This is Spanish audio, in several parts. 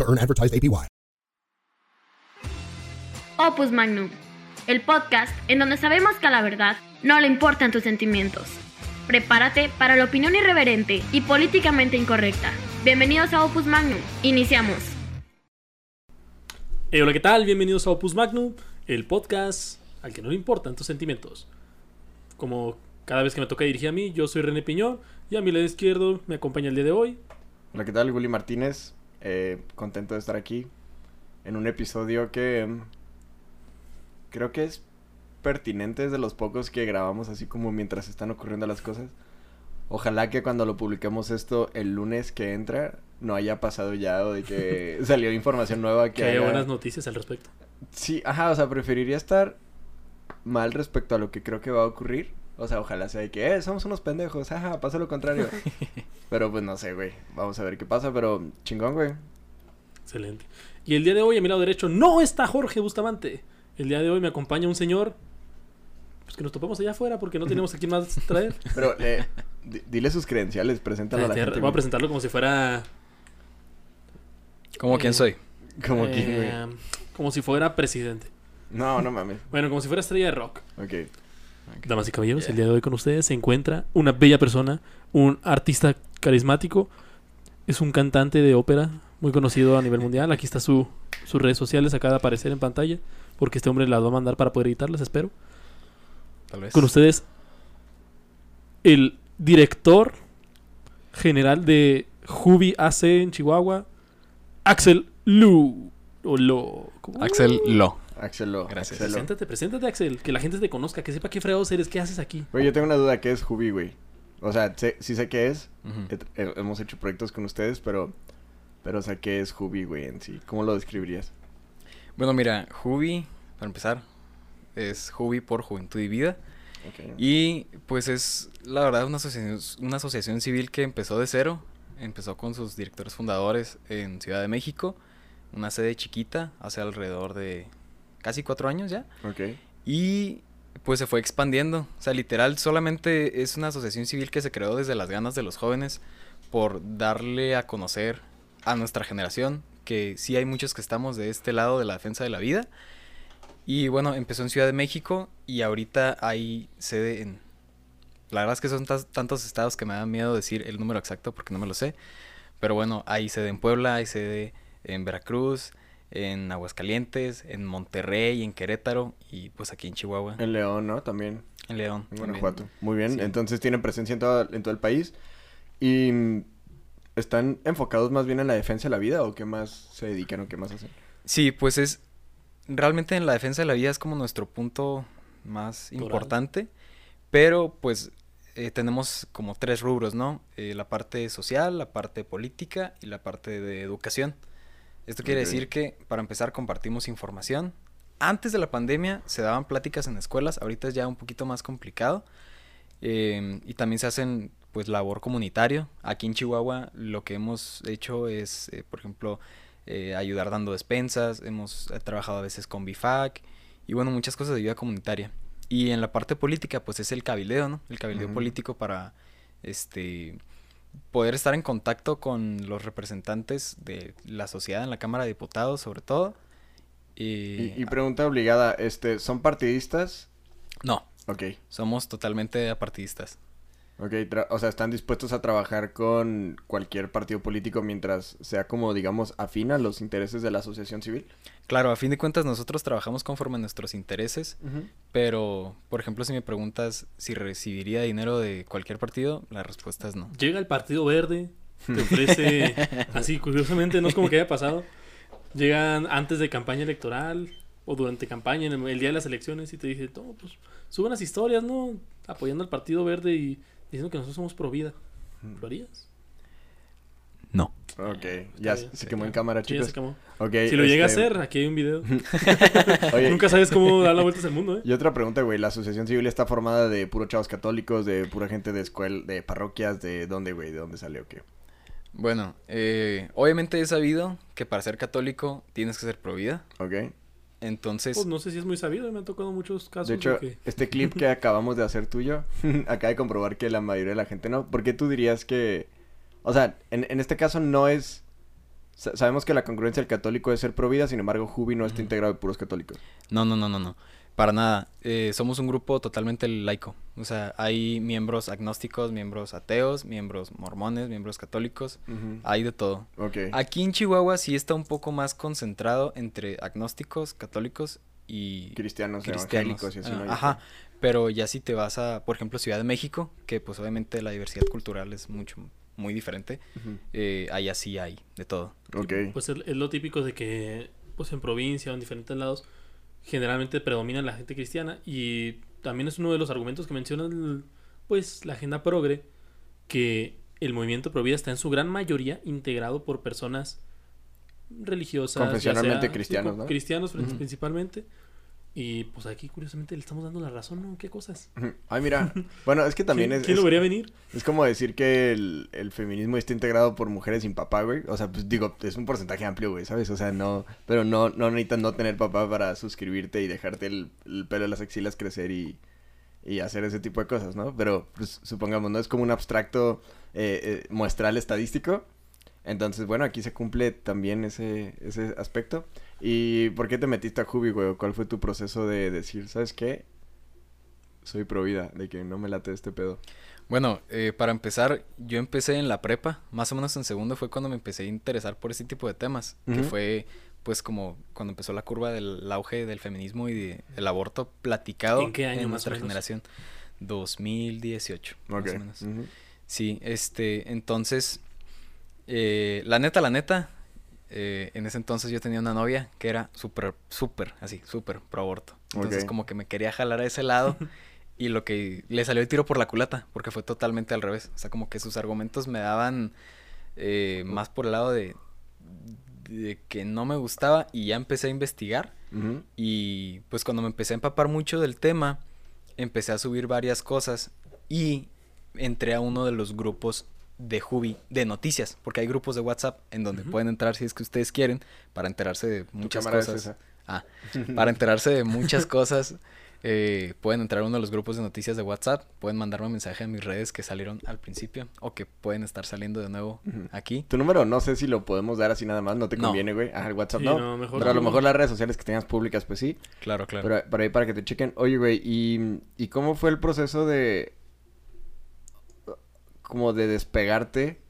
to earn advertised APY. Opus Magnum, el podcast en donde sabemos que a la verdad no le importan tus sentimientos. Prepárate para la opinión irreverente y políticamente incorrecta. Bienvenidos a Opus Magnum. Iniciamos. Hola, ¿qué tal? Bienvenidos a Opus Magnum, el podcast al que no le importan tus sentimientos. Como cada vez que me toca dirigir a mí, yo soy René Piñón y a mi lado izquierdo me acompaña el día de hoy. Hola, ¿qué tal? Willy Martínez. Eh, contento de estar aquí en un episodio que mm, creo que es pertinente, es de los pocos que grabamos así como mientras están ocurriendo las cosas. Ojalá que cuando lo publiquemos esto el lunes que entra no haya pasado ya o de que salió información nueva que, Que haya haya- buenas noticias al respecto. Sí, ajá, o sea, preferiría estar mal respecto a lo que creo que va a ocurrir. O sea, ojalá sea de que, eh, somos unos pendejos, ajá, pasa lo contrario. pero pues no sé, güey. Vamos a ver qué pasa, pero chingón, güey. Excelente. Y el día de hoy a mi lado derecho no está Jorge Bustamante. El día de hoy me acompaña un señor. Pues que nos topamos allá afuera porque no tenemos a quién más traer. Pero eh, di- dile sus credenciales, preséntalo a la Voy gente. a güey. presentarlo como si fuera. ¿Cómo quién soy? Como eh, que, güey. como si fuera presidente. No, no mames. Bueno, como si fuera estrella de rock. Ok. Damas y caballeros, el día de hoy con ustedes se encuentra una bella persona, un artista carismático, es un cantante de ópera muy conocido a nivel mundial. Aquí está su, sus redes sociales, acaba de aparecer en pantalla, porque este hombre las va a mandar para poder editarlas, espero. Tal vez. Con ustedes, el director general de Jubi AC en Chihuahua, Axel Lu. O Lo. ¿cómo? Axel Lo. Axel Lo. Gracias. Axel Lo. Preséntate, preséntate, Axel. Que la gente te conozca, que sepa qué fregados eres, qué haces aquí. Güey, yo tengo una duda. ¿Qué es Jubi, güey? O sea, sé- sí sé qué es. He- he- hemos hecho proyectos con ustedes, pero... Pero, o sea, ¿qué es Jubi, güey, en sí? ¿Cómo lo describirías? Bueno, mira, Jubi, para empezar, es Jubi por Juventud y Vida. Y pues es, la verdad, una asociación, una asociación civil que empezó de cero. Empezó con sus directores fundadores en Ciudad de México. Una sede chiquita, hace alrededor de casi cuatro años ya. Ok. Y pues se fue expandiendo. O sea, literal, solamente es una asociación civil que se creó desde las ganas de los jóvenes por darle a conocer a nuestra generación que sí hay muchos que estamos de este lado de la defensa de la vida. Y bueno, empezó en Ciudad de México y ahorita hay sede en... La verdad es que son tantos estados que me da miedo decir el número exacto porque no me lo sé. Pero bueno, hay sede en Puebla, hay sede en Veracruz, en Aguascalientes, en Monterrey, en Querétaro y pues aquí en Chihuahua, En León, ¿no? También. en León. En. Guanajuato. Muy bien. Sí. Entonces tienen presencia en todo, en todo el país. ¿Y están enfocados más bien en la defensa de la vida o qué más se dedican o qué más hacen? Sí, pues es realmente en la defensa de la vida es como nuestro punto más Toral. importante, pero pues eh, tenemos como tres rubros, ¿no? Eh, la parte social, la parte política y la parte de educación. Esto quiere decir que para empezar compartimos información. Antes de la pandemia se daban pláticas en escuelas, ahorita es ya un poquito más complicado. Eh, y también se hacen pues labor comunitario. Aquí en Chihuahua lo que hemos hecho es, eh, por ejemplo, eh, ayudar dando despensas, hemos eh, trabajado a veces con BIFAC y bueno, muchas cosas de ayuda comunitaria. Y en la parte política pues es el cabildeo, ¿no? El cabildeo político para este poder estar en contacto con los representantes de la sociedad en la Cámara de Diputados sobre todo. Y, Y, y pregunta obligada, este, ¿son partidistas? no, Ok. somos totalmente apartidistas. Ok, tra- o sea, están dispuestos a trabajar con cualquier partido político mientras sea como, digamos, afín a los intereses de la asociación civil. Claro, a fin de cuentas nosotros trabajamos conforme a nuestros intereses, pero por ejemplo si me preguntas si recibiría dinero de cualquier partido, la respuesta es no. Llega el Partido Verde, te ofrece, así curiosamente, no es como que haya pasado. Llegan antes de campaña electoral o durante campaña, en el, el día de las elecciones, y te dicen, no, pues suben las historias, ¿no? Apoyando al Partido Verde y diciendo que nosotros somos pro vida. ¿Lo harías? No. Ok, ya bien, se sí, quemó en cámara, Sí, ya chicos. se quemó. Ok, Si lo llega a este, hacer, aquí hay un video. Oye, Nunca sabes cómo dar la vuelta al mundo, ¿eh? Y otra pregunta, güey. La asociación civil está formada de puros chavos católicos, de pura gente de escuela, de parroquias, de dónde, güey, de dónde salió, qué. Bueno, eh, obviamente he sabido que para ser católico tienes que ser pro vida. Ok. Entonces, Pues no sé si es muy sabido, me han tocado muchos casos. De hecho, que- este clip que acabamos de hacer tuyo, acaba de comprobar que la mayoría de la gente no. ¿Por qué tú dirías que.? O sea, en, en este caso no es. sa- Sabemos que la congruencia del católico es ser pro vida, sin embargo, Jubi no está integrado de puros católicos. no, no, no, no, no. Para nada. Eh, somos un grupo totalmente laico. O sea, hay miembros agnósticos, miembros ateos, miembros mormones, miembros católicos. Hay de todo. Ok. Aquí en Chihuahua sí está un poco más concentrado entre agnósticos, católicos y Cristianos, cristianos. evangélicos y así, Ah, ¿no? Ajá. Pero ya si te vas a, por ejemplo, Ciudad de México, que pues obviamente la diversidad cultural es mucho, muy diferente, Ujú. eh, allá sí hay de todo. Ok. Pues es, es lo típico de que, pues en provincia o en diferentes lados, generalmente predomina la gente cristiana y también es uno de los argumentos que menciona pues la agenda progre, que el movimiento pro vida está en su gran mayoría integrado por personas religiosas. Confesionalmente cristianos, principalmente. Y pues aquí curiosamente le estamos dando la razón, ¿no? ¿Qué cosas? Ay, mira. Bueno, es que también ¿Quién, es. quién lo vería venir? Es como decir que el, el feminismo está integrado por mujeres sin papá, güey. O sea, pues digo, es un porcentaje amplio, güey, ¿sabes? O sea, no, pero no, no necesitas no tener papá para suscribirte y dejarte el, el pelo de las axilas crecer y, y hacer ese tipo de cosas, ¿no? Pero, pues, supongamos, ¿no? Es como un abstracto eh, eh, muestral estadístico. Entonces, bueno, aquí se cumple también ese, ese aspecto. ¿Y por qué te metiste a Jubi, güey? ¿Cuál fue tu proceso de decir, ¿sabes qué? Soy pro vida, de que no me late este pedo. Bueno, eh, para empezar, yo empecé en la prepa, más o menos en segundo fue cuando me empecé a interesar por ese tipo de temas, que fue pues como cuando empezó la curva del auge del feminismo y de- del aborto platicado ¿En qué año más o nuestra generación. 2018, Ok. más o menos. Ujú. Sí, este, entonces, eh, la neta, la neta, eh, en ese entonces yo tenía una novia que era súper, súper, así, súper pro aborto. Entonces como que me quería jalar a ese lado y lo que le salió el tiro por la culata, porque fue totalmente al revés. O sea, como que sus argumentos me daban eh, más por el lado de, de que no me gustaba y ya empecé a investigar. Y pues cuando me empecé a empapar mucho del tema, empecé a subir varias cosas y entré a uno de los grupos de Jubi de noticias, porque hay grupos de WhatsApp en donde pueden entrar si es que ustedes quieren para enterarse de muchas cámara es cosas. esa. Ah, para enterarse de muchas cosas, eh, pueden entrar a uno de los grupos de noticias de WhatsApp, pueden mandarme un mensaje a mis redes que salieron al principio o que pueden estar saliendo de nuevo aquí. Tu número no sé si lo podemos dar así nada más, no te No. conviene, güey. Ah, el WhatsApp Sí, no. no, mejor pero a lo no. mejor las redes sociales que tengas públicas, pues sí. Claro, claro. Pero por ahí para que te chequen. Oye, güey, ¿y, ¿y cómo fue el proceso de... como de despegarte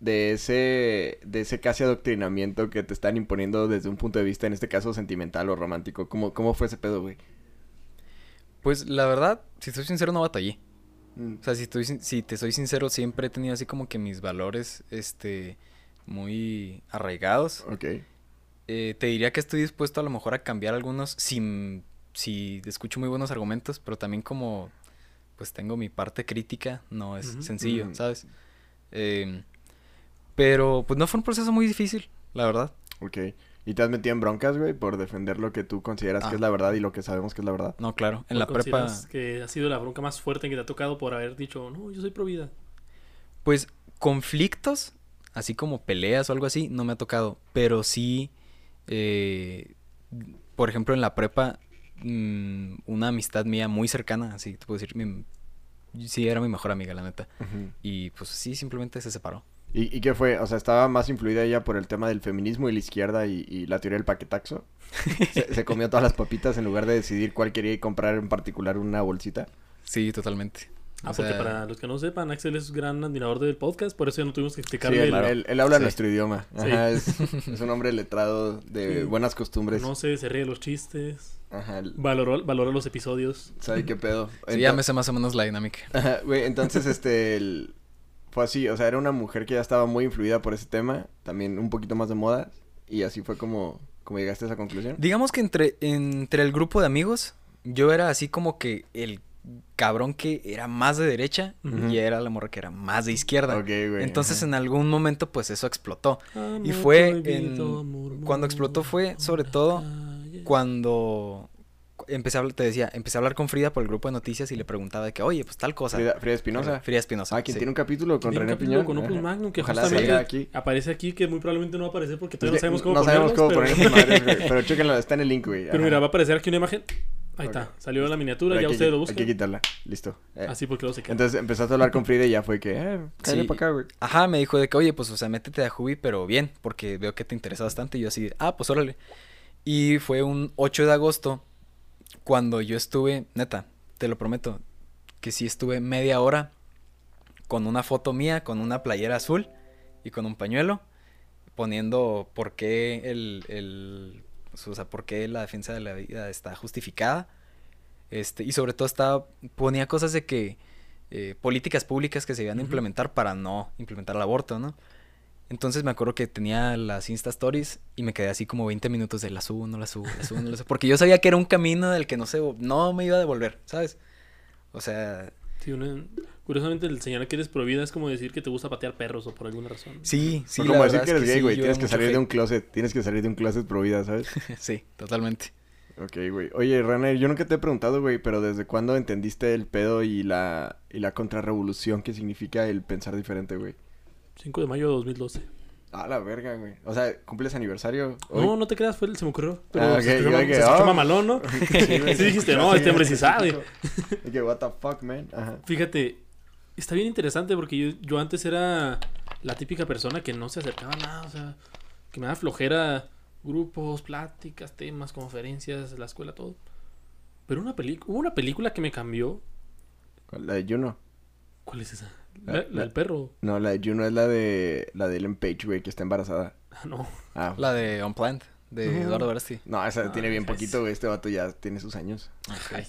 de ese de ese casi adoctrinamiento que te están imponiendo desde un punto de vista, en este caso, sentimental o romántico? ¿Cómo, cómo fue ese pedo, güey? Pues la verdad, si soy sincero, no batallé. Mm, O sea, si, estoy, si te soy sincero, siempre he tenido así como que mis valores, este, muy arraigados. Ok. Eh, te diría que estoy dispuesto a lo mejor a cambiar algunos si, si escucho muy buenos argumentos, pero también como, pues tengo mi parte crítica, no es sencillo, Ujú. ¿sabes? Em, pero pues no fue un proceso muy difícil, la verdad. Ok. ¿Y te has metido en broncas, güey, por defender lo que tú consideras que Ah. es la verdad y lo que sabemos que es la verdad? No, claro, en ¿Cuál la prepa... que ha sido la bronca más fuerte que te ha tocado por haber dicho, no, yo soy pro vida? Pues conflictos, así como peleas o algo así, no me ha tocado. Pero sí, eh, por ejemplo, en la prepa, mm, una amistad mía muy cercana, así te puedo decir, mi- sí era mi mejor amiga, la neta. Y pues sí, simplemente se separó. ¿Y, ¿Y qué fue? O sea, ¿estaba más influida ella por el tema del feminismo y la izquierda y, y la teoría del paquetaxo? ¿Se, se comió todas las papitas en lugar de decidir cuál quería y comprar en particular una bolsita? Sí, totalmente. Ah, O porque sea, para los que no sepan, Axel es gran admirador del podcast, por eso ya no tuvimos que Sí, explicarle. él, el- él- él habla Sí. nuestro idioma. Sí. Ajá, es, es un hombre letrado de Sí. buenas costumbres. No sé, se ríe de los chistes, Ajá, valoró, valora los episodios. sabe qué pedo. Sí, ya me sé más o menos la dinámica. Ajá, güey, entonces, este, el- fue así, o sea, era una mujer que ya estaba muy influida por ese tema, también un poquito más de moda, y así fue como, como llegaste a esa conclusión. Digamos que entre, entre el grupo de amigos, yo era así como que el cabrón que era más de derecha y era la morra que era más de izquierda. Ok, güey. Entonces ajá. en algún momento pues eso explotó. Amor Y fue cuando explotó fue, sobre todo, calle. Cuando empecé a hablar, te decía, empecé a hablar con Frida por el grupo de noticias y le preguntaba de que, oye, pues tal cosa. Frida, Espinosa. Frida Espinosa. Ah, quien sí. tiene un capítulo con René Piñón. con Opus Ajá. Magnum que Ojalá justamente salga aquí. aparece aquí que muy probablemente no va a aparecer porque todavía no Es que sabemos cómo no sabemos cómo ponerlos, poner pero. Pero chéquenlo, está en el link, güey. pero Ajá. mira, va a aparecer aquí una imagen. Ahí está, salió la miniatura, Pero ya ustedes lo buscan. Hay que quitarla. Listo. Eh, Así porque luego se queda. Entonces empezaste a hablar con Frida y ya fue que, eh, cállate Sí. para acá, güey. Ajá, me dijo de que, oye, pues, o sea, métete a Jubi, pero bien, porque veo que te interesa bastante. Y yo así, ah, pues órale. Y fue un 8 de agosto cuando yo estuve, neta, te lo prometo, que sí estuve media hora con una foto mía, con una playera azul y con un pañuelo, poniendo por qué el, el o sea, por qué la defensa de la vida está justificada. Este, y sobre todo estaba, ponía cosas de que eh, políticas públicas que se iban a implementar para no implementar el aborto, ¿no? Entonces me acuerdo que tenía las Insta Stories y me quedé así como 20 minutos de la subo, no la subo, la subo, no la subo. Porque yo sabía que era un camino del que no se, no me iba a devolver, ¿sabes? O sea, Sí, una- Curiosamente, el señalar que eres provida es como decir que te gusta patear perros o por alguna razón. sí, sí. La como decir que es eres gay, güey. Tienes que salir de un closet. Tienes que salir de un closet pro vida, ¿sabes? Sí, totalmente. Ok, güey. Oye, René, yo nunca te he preguntado, güey, pero ¿desde cuándo entendiste el pedo y la, y la contrarrevolución que significa el pensar diferente, güey? 5 de mayo de 2012. Ah, la verga, güey. O sea, ¿cumples aniversario? hoy? No, no te creas, fue el, se me ocurrió. Pero Ah, se ok, escuchó, yo ma- que, se escuchó ah. mamalón, ¿no? Sí, dijiste, no, este hombre sí sabe. Que, what the fuck, man. Ajá. Fíjate, está bien interesante porque yo, yo antes era la típica persona que no se acercaba a nada, o sea, que me da flojera grupos, pláticas, temas, conferencias, la escuela, todo. Pero una película, hubo una película que me cambió. La de Juno. ¿Cuál es esa? La- La, la- la del perro. No, la de Juno es la de la de Ellen Page, güey, que está embarazada. Ah, no. Ah, La de Unplanned, de. Eduardo Verasti. no, esa Ah, tiene bien es- poquito, güey. Este vato ya tiene sus años. Ay,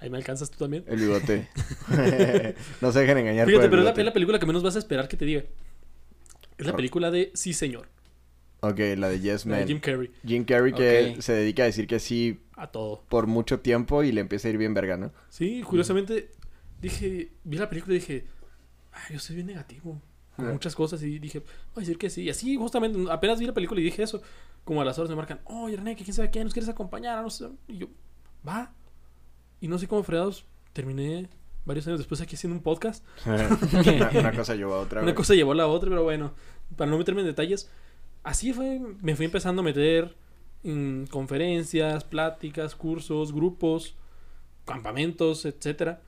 ahí me alcanzas tú también. El bigote. no se dejen engañar por Fíjate, el pero es la, bigote. es la película que menos vas a esperar que te diga. Es la película de Sí, señor. Ok, la de Yes La de Man. Jim Carrey. Jim Carrey que se dedica a decir que sí A todo. por mucho tiempo y le empieza a ir bien verga, ¿no? Sí, curiosamente, dije, vi la película y dije, ay, yo soy bien negativo con Ah. muchas cosas y dije, voy a decir que sí. Y así, justamente, apenas vi la película y dije eso, como a las horas me marcan, oye, René, que quién sabe quién, nos quieres acompañar, no sé. Y yo, va. Y no sé cómo fregados, terminé varios años después aquí haciendo un podcast. una, una cosa llevó a otra. Una cosa llevó a la otra, pero bueno, para no meterme en detalles, así fue, me fui empezando a meter en conferencias, pláticas, cursos, grupos, campamentos, etcétera.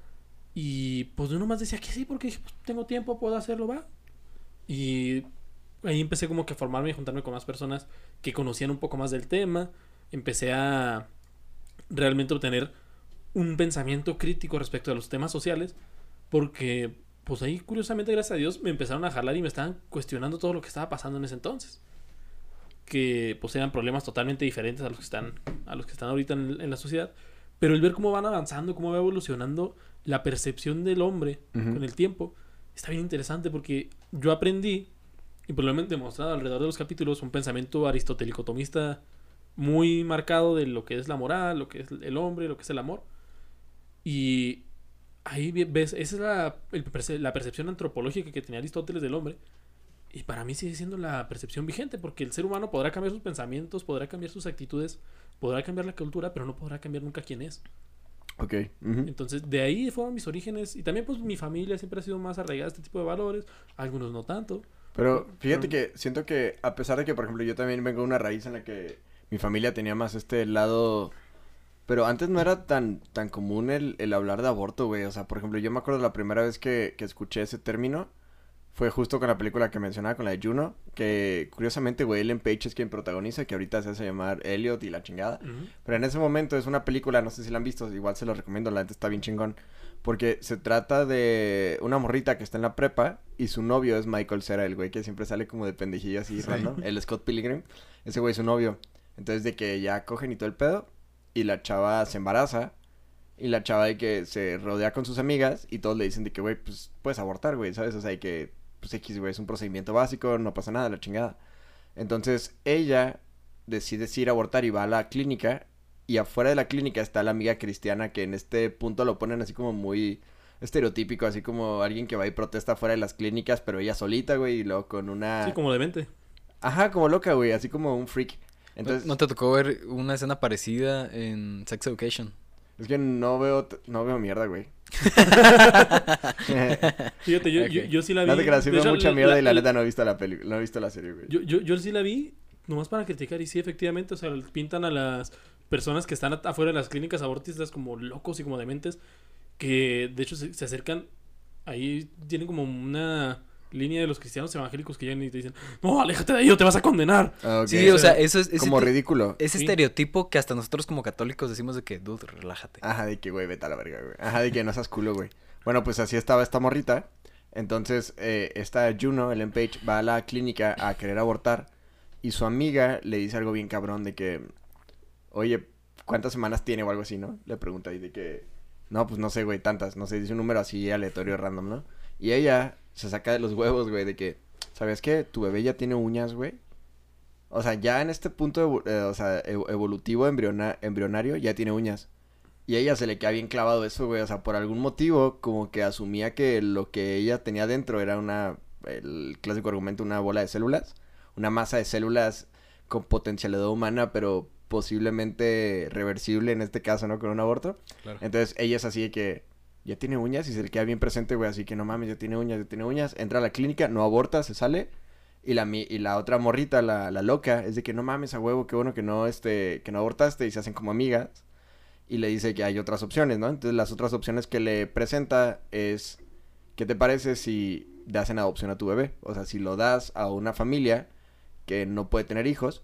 Y pues yo nomás decía que sí, porque dije, pues, tengo tiempo, puedo hacerlo, va. Y ahí empecé como que a formarme y juntarme con más personas que conocían un poco más del tema. Empecé a realmente obtener un pensamiento crítico respecto a los temas sociales. Porque, pues ahí, curiosamente, gracias a Dios, me empezaron a jalar y me estaban cuestionando todo lo que estaba pasando en ese entonces. Que, pues, eran problemas totalmente diferentes a los que están, a los que están ahorita en, en la sociedad. Pero el ver cómo van avanzando, cómo va evolucionando la percepción del hombre con el tiempo, está bien interesante porque yo aprendí, y por lo menos demostrado alrededor de los capítulos, un pensamiento aristotélico-tomista muy marcado de lo que es la moral, lo que es el hombre, lo que es el amor. Y ahí ves, esa es la, el la percepción antropológica que tenía Aristóteles del hombre. Y para mí sigue siendo la percepción vigente, porque el ser humano podrá cambiar sus pensamientos, podrá cambiar sus actitudes, podrá cambiar la cultura, pero no podrá cambiar nunca quién es. Ok. Entonces, de ahí fueron mis orígenes. Y también, pues, mi familia siempre ha sido más arraigada a este tipo de valores. Algunos no tanto. Pero fíjate Pero- que siento que a pesar de que, por ejemplo, yo también vengo de una raíz en la que mi familia tenía más este lado... Pero antes no era tan, tan común el, el hablar de aborto, güey. O sea, por ejemplo, yo me acuerdo la primera vez que, que escuché ese término fue justo con la película que mencionaba, con la de Juno. Que curiosamente, güey, Ellen Page es quien protagoniza, que ahorita se hace llamar Elliot y la chingada. Pero en ese momento es una película, no sé si la han visto, igual se los recomiendo, la neta está bien chingón. Porque se trata de una morrita que está en la prepa y su novio es Michael Cera, el güey que siempre sale como de pendejillo así, random, el Scott Pilgrim. Ese güey es su novio. Entonces de que ya cogen y todo el pedo y la chava se embaraza y la chava de que se rodea con sus amigas y todos le dicen de que, güey, pues puedes abortar, güey, ¿sabes? O sea, de que, pues X, güey, es un procedimiento básico, no pasa nada, la chingada. Entonces ella decide ir a abortar y va a la clínica Y afuera de la clínica está la amiga cristiana que en este punto lo ponen así como muy estereotípico, así como alguien que va y protesta fuera de las clínicas, pero ella solita, güey, y luego con una... Sí, como demente. Ajá, como loca, güey, así como un freak. Entonces, ¿No te tocó ver una escena parecida en Sex Education? es que no veo, no veo mierda, güey. Fíjate, yo, yo, yo sí la vi. No te creas, sí veo mucha mierda y la la- neta no he visto la película, no he visto la serie, güey. Yo, yo, yo sí la vi, nomás para criticar, y sí, efectivamente, o sea, pintan a las personas que están afuera de las clínicas abortistas como locos y como dementes, que de hecho se, se acercan, ahí tienen como una línea de los cristianos evangélicos que llegan y te dicen, no, aléjate de ahí o te vas a condenar. Ah. Sí, o sea, eso es... ese como ridículo. Ese Sí. estereotipo que hasta nosotros como católicos decimos de que, dude, relájate. Ajá, de que, güey, vete a la verga, güey. Ajá, de que no seas culo, güey. Bueno, pues así estaba esta morrita. Entonces, eh, esta Juno, Ellen Page, va a la clínica a querer abortar. Y su amiga le dice algo bien cabrón de que, oye, ¿cuántas semanas tiene o algo así, no? Le pregunta y de que, no, pues no sé, güey, tantas. No sé, dice un número así aleatorio, random, ¿no? Y ella se saca de los huevos, güey, de que, ¿sabes qué? Tu bebé ya tiene uñas, güey. O sea, ya en este punto, eh, o sea, ev- evolutivo, embriona- embrionario, ya tiene uñas. Y a ella se le queda bien clavado eso, güey. O sea, por algún motivo, como que asumía que lo que ella tenía dentro era una, el clásico argumento, una bola de células. Una masa de células con potencialidad humana, pero posiblemente reversible en este caso, ¿no? Con un aborto. Claro. Entonces ella es así de que ya tiene uñas y se le queda bien presente, güey. Así que no mames, ya tiene uñas, ya tiene uñas. Entra a la clínica, no aborta, se sale. Y la, y la otra morrita, la, la loca, es de que no mames a huevo, qué bueno que no, este, que no abortaste. Y se hacen como amigas. Y le dice que hay otras opciones, ¿no? Entonces las otras opciones que le presenta es, ¿qué te parece si das en adopción a tu bebé? O sea, si lo das a una familia que no puede tener hijos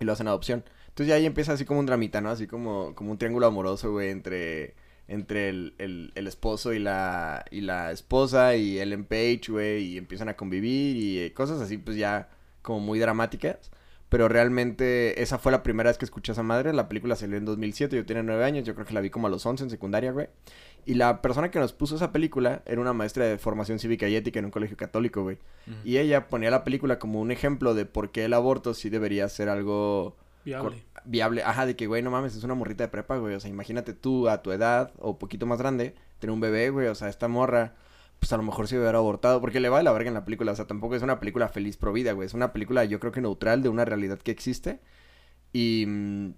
y lo hacen adopción. Entonces ya ahí empieza así como un dramita, ¿no? Así como, como un triángulo amoroso, güey, entre, entre el, el, el esposo y la, y la esposa y Ellen Page, güey, y empiezan a convivir y eh, cosas así, pues ya como muy dramáticas. Pero realmente esa fue la primera vez que escuché a esa madre. La película salió en 2007, yo tenía 9 años, yo creo que la vi como a los 11 en secundaria, güey. Y la persona que nos puso esa película era una maestra de formación cívica y ética en un colegio católico, güey. Y ella ponía la película como un ejemplo de por qué el aborto sí debería ser algo Viable. Viable. Ajá, de que, güey, no mames, es una morrita de prepa, güey. O sea, imagínate tú a tu edad o poquito más grande, tener un bebé, güey. O sea, esta morra, pues a lo mejor sí hubiera abortado. Porque le va de la verga en la película. O sea, tampoco es una película feliz pro vida, güey. Es una película, yo creo que neutral de una realidad que existe. Y. mm,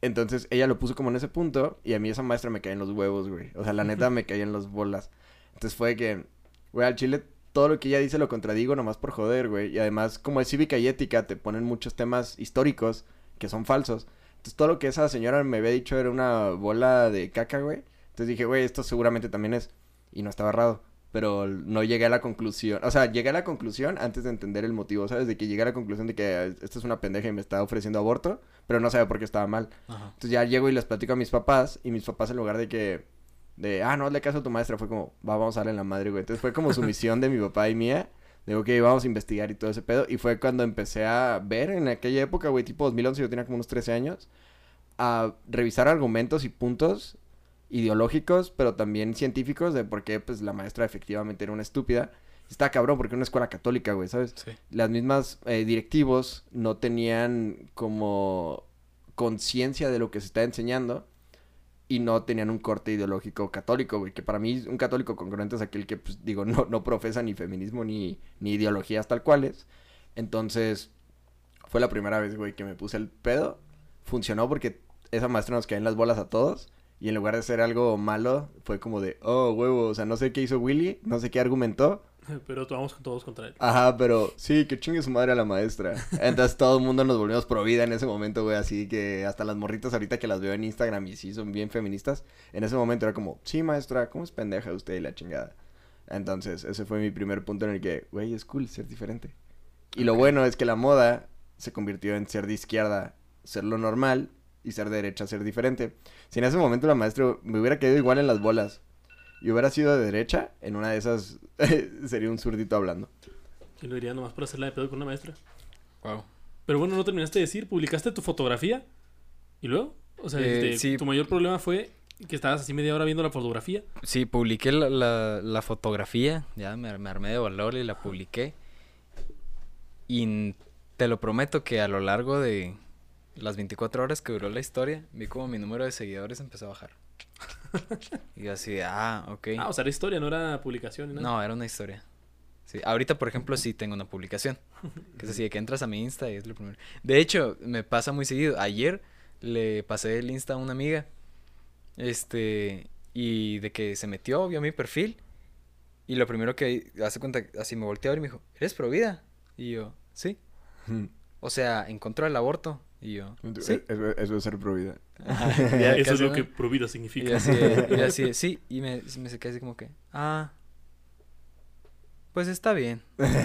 entonces ella lo puso como en ese punto. Y a mí esa maestra me caía en los huevos, güey. O sea, la neta me caía en las bolas. Entonces fue que, güey, al chile todo lo que ella dice lo contradigo nomás por joder, güey. Y además, como es cívica y ética, te ponen muchos temas históricos que son falsos. Entonces, todo lo que esa señora me había dicho era una bola de caca, güey. Entonces dije, güey, esto seguramente también es. Y no estaba errado. Pero no llegué a la conclusión. O sea, llegué a la conclusión antes de entender el motivo, ¿sabes? De que llegué a la conclusión de que esta es una pendeja y me está ofreciendo aborto. Pero no sabía por qué estaba mal. Ajá. Entonces ya llego y les platico a mis papás. Y mis papás, en lugar de que. De, ah, no, hazle caso a tu maestra, fue como, va, vamos a darle en la madre, güey. Entonces fue como su misión de mi papá y mía. De, ok, vamos a investigar y todo ese pedo. Y fue cuando empecé a ver en aquella época, güey, tipo 2011, yo tenía como unos 13 años. A revisar argumentos y puntos ideológicos, pero también científicos de por qué, pues, la maestra efectivamente era una estúpida. Está cabrón, porque era una escuela católica, güey, ¿sabes? Sí. las mismas eh, directivos no tenían como conciencia de lo que se está enseñando y no tenían un corte ideológico católico, güey, que para mí un católico congruente es aquel que, pues, digo, no, no profesa ni feminismo ni, ni ideologías tal cuales. Entonces, fue la primera vez, güey, que me puse el pedo. Funcionó porque esa maestra nos caía en las bolas a todos. Y en lugar de ser algo malo, fue como de, oh, huevo, o sea, no sé qué hizo Willy, no sé qué argumentó, Pero vamos todos contra él. Ajá, pero sí, que chingue su madre a la maestra. Entonces todo el mundo nos volvimos pro vida en ese momento, güey. Así que hasta las morritas ahorita que las veo en Instagram y sí son bien feministas. En ese momento era como, sí, maestra, ¿cómo es pendeja usted y la chingada? Entonces, ese fue mi primer punto en el que, güey, es cool ser diferente. Y lo bueno es que la moda se convirtió en ser de izquierda, ser lo normal, y ser de derecha, ser diferente. Si en ese momento la maestra me hubiera quedado igual en las bolas y hubiera sido de derecha, en una de esas sería un zurdito hablando. Yo lo diría nomás por hacerla de pedo con una maestra. Wow. Pero bueno, no terminaste de decir, publicaste tu fotografía y luego, o sea, Eh, este, sí. tu mayor problema fue que estabas así media hora viendo la fotografía. Sí, publiqué la, la, la fotografía, ya me, me armé de valor y la publiqué. Y te lo prometo que a lo largo de las 24 horas que duró la historia, vi como mi número de seguidores empezó a bajar. Y yo así, ah, ok. Ah, o sea, era historia, no era publicación. ni nada. No, era una historia. Sí, ahorita, por ejemplo, sí tengo una publicación. Que es así, de que entras a mi Insta y es lo primero. De hecho, me pasa muy seguido. Ayer le pasé el Insta a una amiga. Este, y de que se metió, vio mi perfil. Y lo primero que hace cuenta, así me volteó y me dijo, ¿eres provida? Y yo, sí. O sea, encontró el aborto. Y yo, sí. Eso, eso es ser pro vida. Ya Eso es lo ¿no? que Provida Y significa. así, y así, de, sí. Y me, me quedé así como que, ah, pues está bien.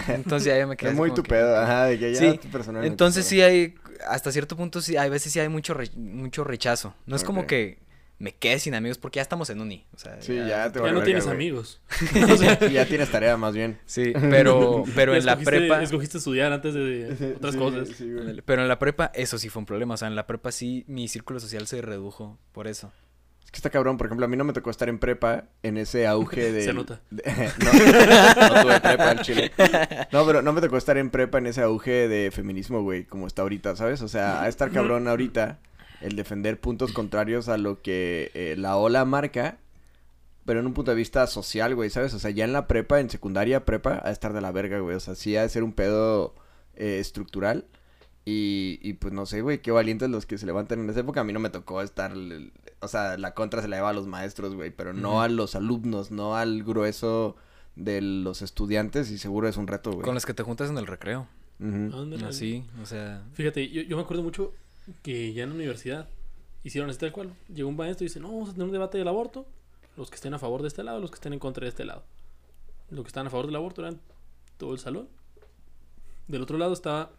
Entonces ya yo me quedé Es así muy como tu que, pedo, ok. ajá, de que ya Sí, personalmente Entonces sí hay, hasta cierto punto sí, hay veces sí hay mucho, re- mucho rechazo. No es como que me quede sin amigos porque ya estamos en uni. O sea, Sí, ya te Ya no verga, tienes güey. amigos. ya tienes tarea más bien. Sí, pero, pero Ya en la prepa... Escogiste estudiar antes de otras Sí, cosas. sí, güey. Ándale, Pero en la prepa eso sí fue un problema. O sea, en la prepa sí mi círculo social se redujo por eso. Es que está cabrón, por ejemplo, a mí no me tocó estar en prepa en ese auge de... Se nota. de- no, no tuve prepa al chile. No, pero no me tocó estar en prepa en ese auge de feminismo, güey, como está ahorita, ¿sabes? O sea, a estar cabrón ahorita el defender puntos contrarios a lo que eh, la ola marca, pero en un punto de vista social, güey, ¿sabes? O sea, ya en la prepa, en secundaria prepa, a estar de la verga, güey. O sea, sí ha de ser un pedo eh, estructural. Y, y pues no sé, güey, qué valientes los que se levantan en esa época. A mí no me tocó estar, o sea, la contra se la lleva a los maestros, güey, pero no a los alumnos, no al grueso de los estudiantes y seguro es un reto, güey. Con los que te juntas en el recreo. Ándale. Así, o sea... Fíjate, yo, yo me acuerdo mucho que ya en la universidad hicieron así tal cual. Llegó un maestro y dice, no, vamos a tener un debate del aborto. Los que estén a favor de este lado, los que estén en contra de este lado. Los que estaban a favor del aborto eran todo el salón. Del otro lado estaba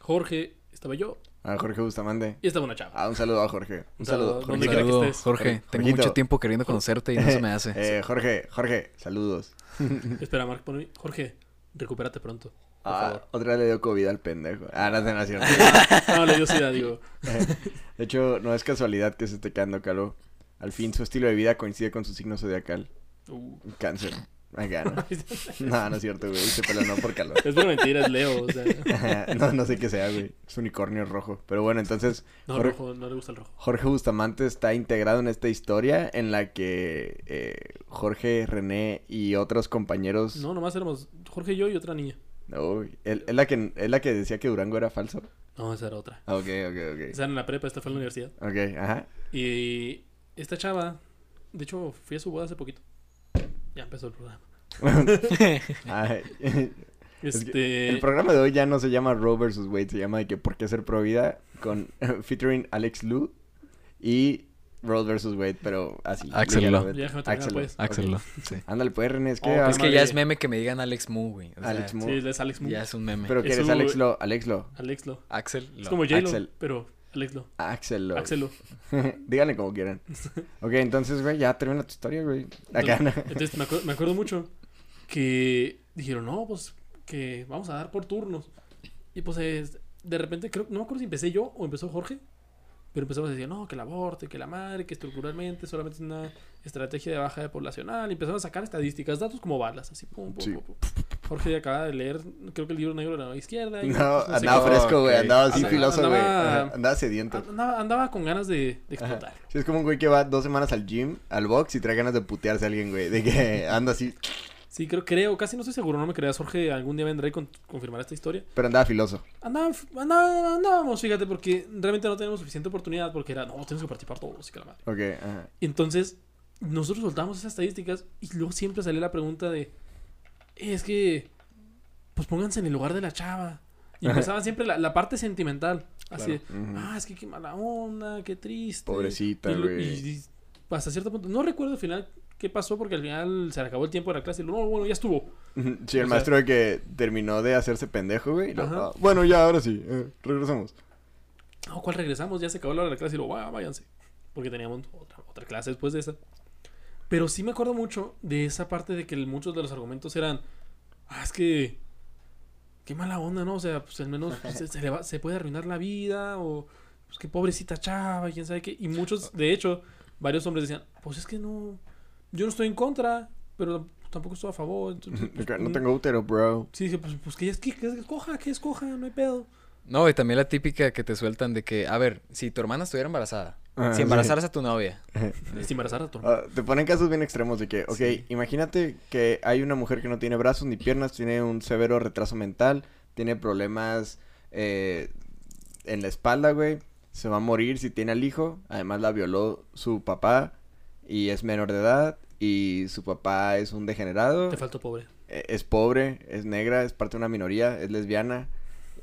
Jorge, estaba yo A Jorge Bustamante. y estaba una chava. Ah, un saludo a Jorge. Un Un saludo. saludo. Un ¿Dónde Jorgito. quiera que saludo, estés. Jorge. Jorge. Tengo Jorgito. mucho tiempo queriendo conocerte y no se me hace. Eh, Jorge, Jorge, saludos. Espera, Mark, ponme- Jorge, recupérate pronto. Ah, otra vez le dio COVID al pendejo. Ah, no, no cierto. No, le dio sida, digo. De hecho, no es casualidad que se esté quedando calvo. Al fin, su estilo de vida coincide con su signo zodiacal. Uh. Cáncer. Acá, ¿no? No, no es cierto, güey. Se peló no por calor. Es por mentira, es Leo. O sea, no, no sé qué sea, güey. Es unicornio rojo. Pero bueno, entonces, no, Jorge, rojo, no le gusta el rojo. Jorge Bustamante está integrado en esta historia en la que eh, Jorge, René y otros compañeros... No, nomás éramos Jorge yo y otra niña. Uy, él- es, la que, es la que decía que Durango era falso. No, esa era otra. Ah, Ok, ok, ok. Esa era en la prepa, esta fue en la universidad. Ok, ajá. Y esta chava, de hecho, fui a su boda hace poquito. Ya empezó el programa. Ay, es que Este. el programa de hoy ya no se llama Roe vs. Wade, se llama de que por qué ser pro vida con featuring Alex Lu y Roe vs. Wade, pero así. Axel terminar, Axel pues. Lo, sí. Ándale, pues, René, es que... Oh, Es que ya es meme que me digan Alex Mu, güey. O sea, Alex Mu. Sí, es Alex Mu. Ya es un meme. Pero que Es eres su- Alex Lo, Alex Lo. Alex Lo. Axel. Es Lo. como J-Lo, Axel. pero Alex Lo. Axel Lo. Axel Lo. Díganle como quieran. Ok, entonces, güey, ya termina tu historia, güey. Acá. Entonces me, acuer- me acuerdo mucho que dijeron, no, pues que vamos a dar por turnos. Y pues es- de repente, creo, no me acuerdo si empecé yo o empezó Jorge, pero empezamos a decir, no, que el aborto, que la madre, que estructuralmente solamente es una estrategia de baja de poblacional. Y empezamos a sacar estadísticas, datos como balas, así. Pum, pum, Sí. pum, pum. Jorge acaba de leer, creo que el libro negro de la izquierda. y, No, sé andaba fresco, güey. Andaba así Andaba- filoso, güey. andaba- Andaba sediento. Andaba, andaba con ganas de, de explotar. Sí, es como un güey que va dos semanas al gym, al box y trae ganas de putearse a alguien, güey. De que anda así. Sí, creo, creo, casi no estoy seguro, no me creas, Jorge, algún día vendrá y con- confirmará esta historia. Pero andaba filoso. Andaba, andaba- andábamos, fíjate, porque realmente no tenemos suficiente oportunidad, porque era, no, tenemos que participar todos, y que la madre. Ok, ajá. Entonces, nosotros soltamos esas estadísticas y luego siempre salía la pregunta de, "Eh, es que, pues pónganse en el lugar de la chava. Y empezaban siempre la, la parte sentimental, así de, ah, es que qué mala onda, qué triste. Pobrecita, Y güey. Y, y hasta cierto punto, no recuerdo al final qué pasó, porque al final se le acabó el tiempo de la clase y luego, no, bueno, ya estuvo. Sí, el O sea- maestro de que terminó de hacerse pendejo, güey. "Ah, bueno, ya, ahora sí. eh, regresamos. No, ¿cuál regresamos? Ya se acabó la hora de la clase y luego, "Ah, váyanse. Porque teníamos otra, otra clase después de esa. Pero sí me acuerdo mucho de esa parte de que muchos de los argumentos eran, ah, es que, qué mala onda, ¿no? O sea, pues al menos se, se le va- se puede arruinar la vida o, pues qué pobrecita chava, quién sabe qué. Y muchos, de hecho, varios hombres decían, pues es que no, yo no estoy en contra, pero tampoco estoy a favor. entonces, pues, no mm, tengo útero, bro. Sí, dije, pues, pues que ella es- que, que escoja, que escoja, no hay pedo. No, y también la típica que te sueltan de que, a ver, si tu hermana estuviera embarazada, Ah, si sí. embarazaras a tu novia, Es embarazar a tu Ah, te ponen casos bien extremos de que, ok, imagínate que hay una mujer que no tiene brazos ni piernas, tiene un severo retraso mental, tiene problemas eh, en la espalda, güey, se va a morir si tiene al hijo, además la violó su papá y es menor de edad y su papá es un degenerado, Te faltó pobre. eh, es pobre, es negra, es parte de una minoría, es lesbiana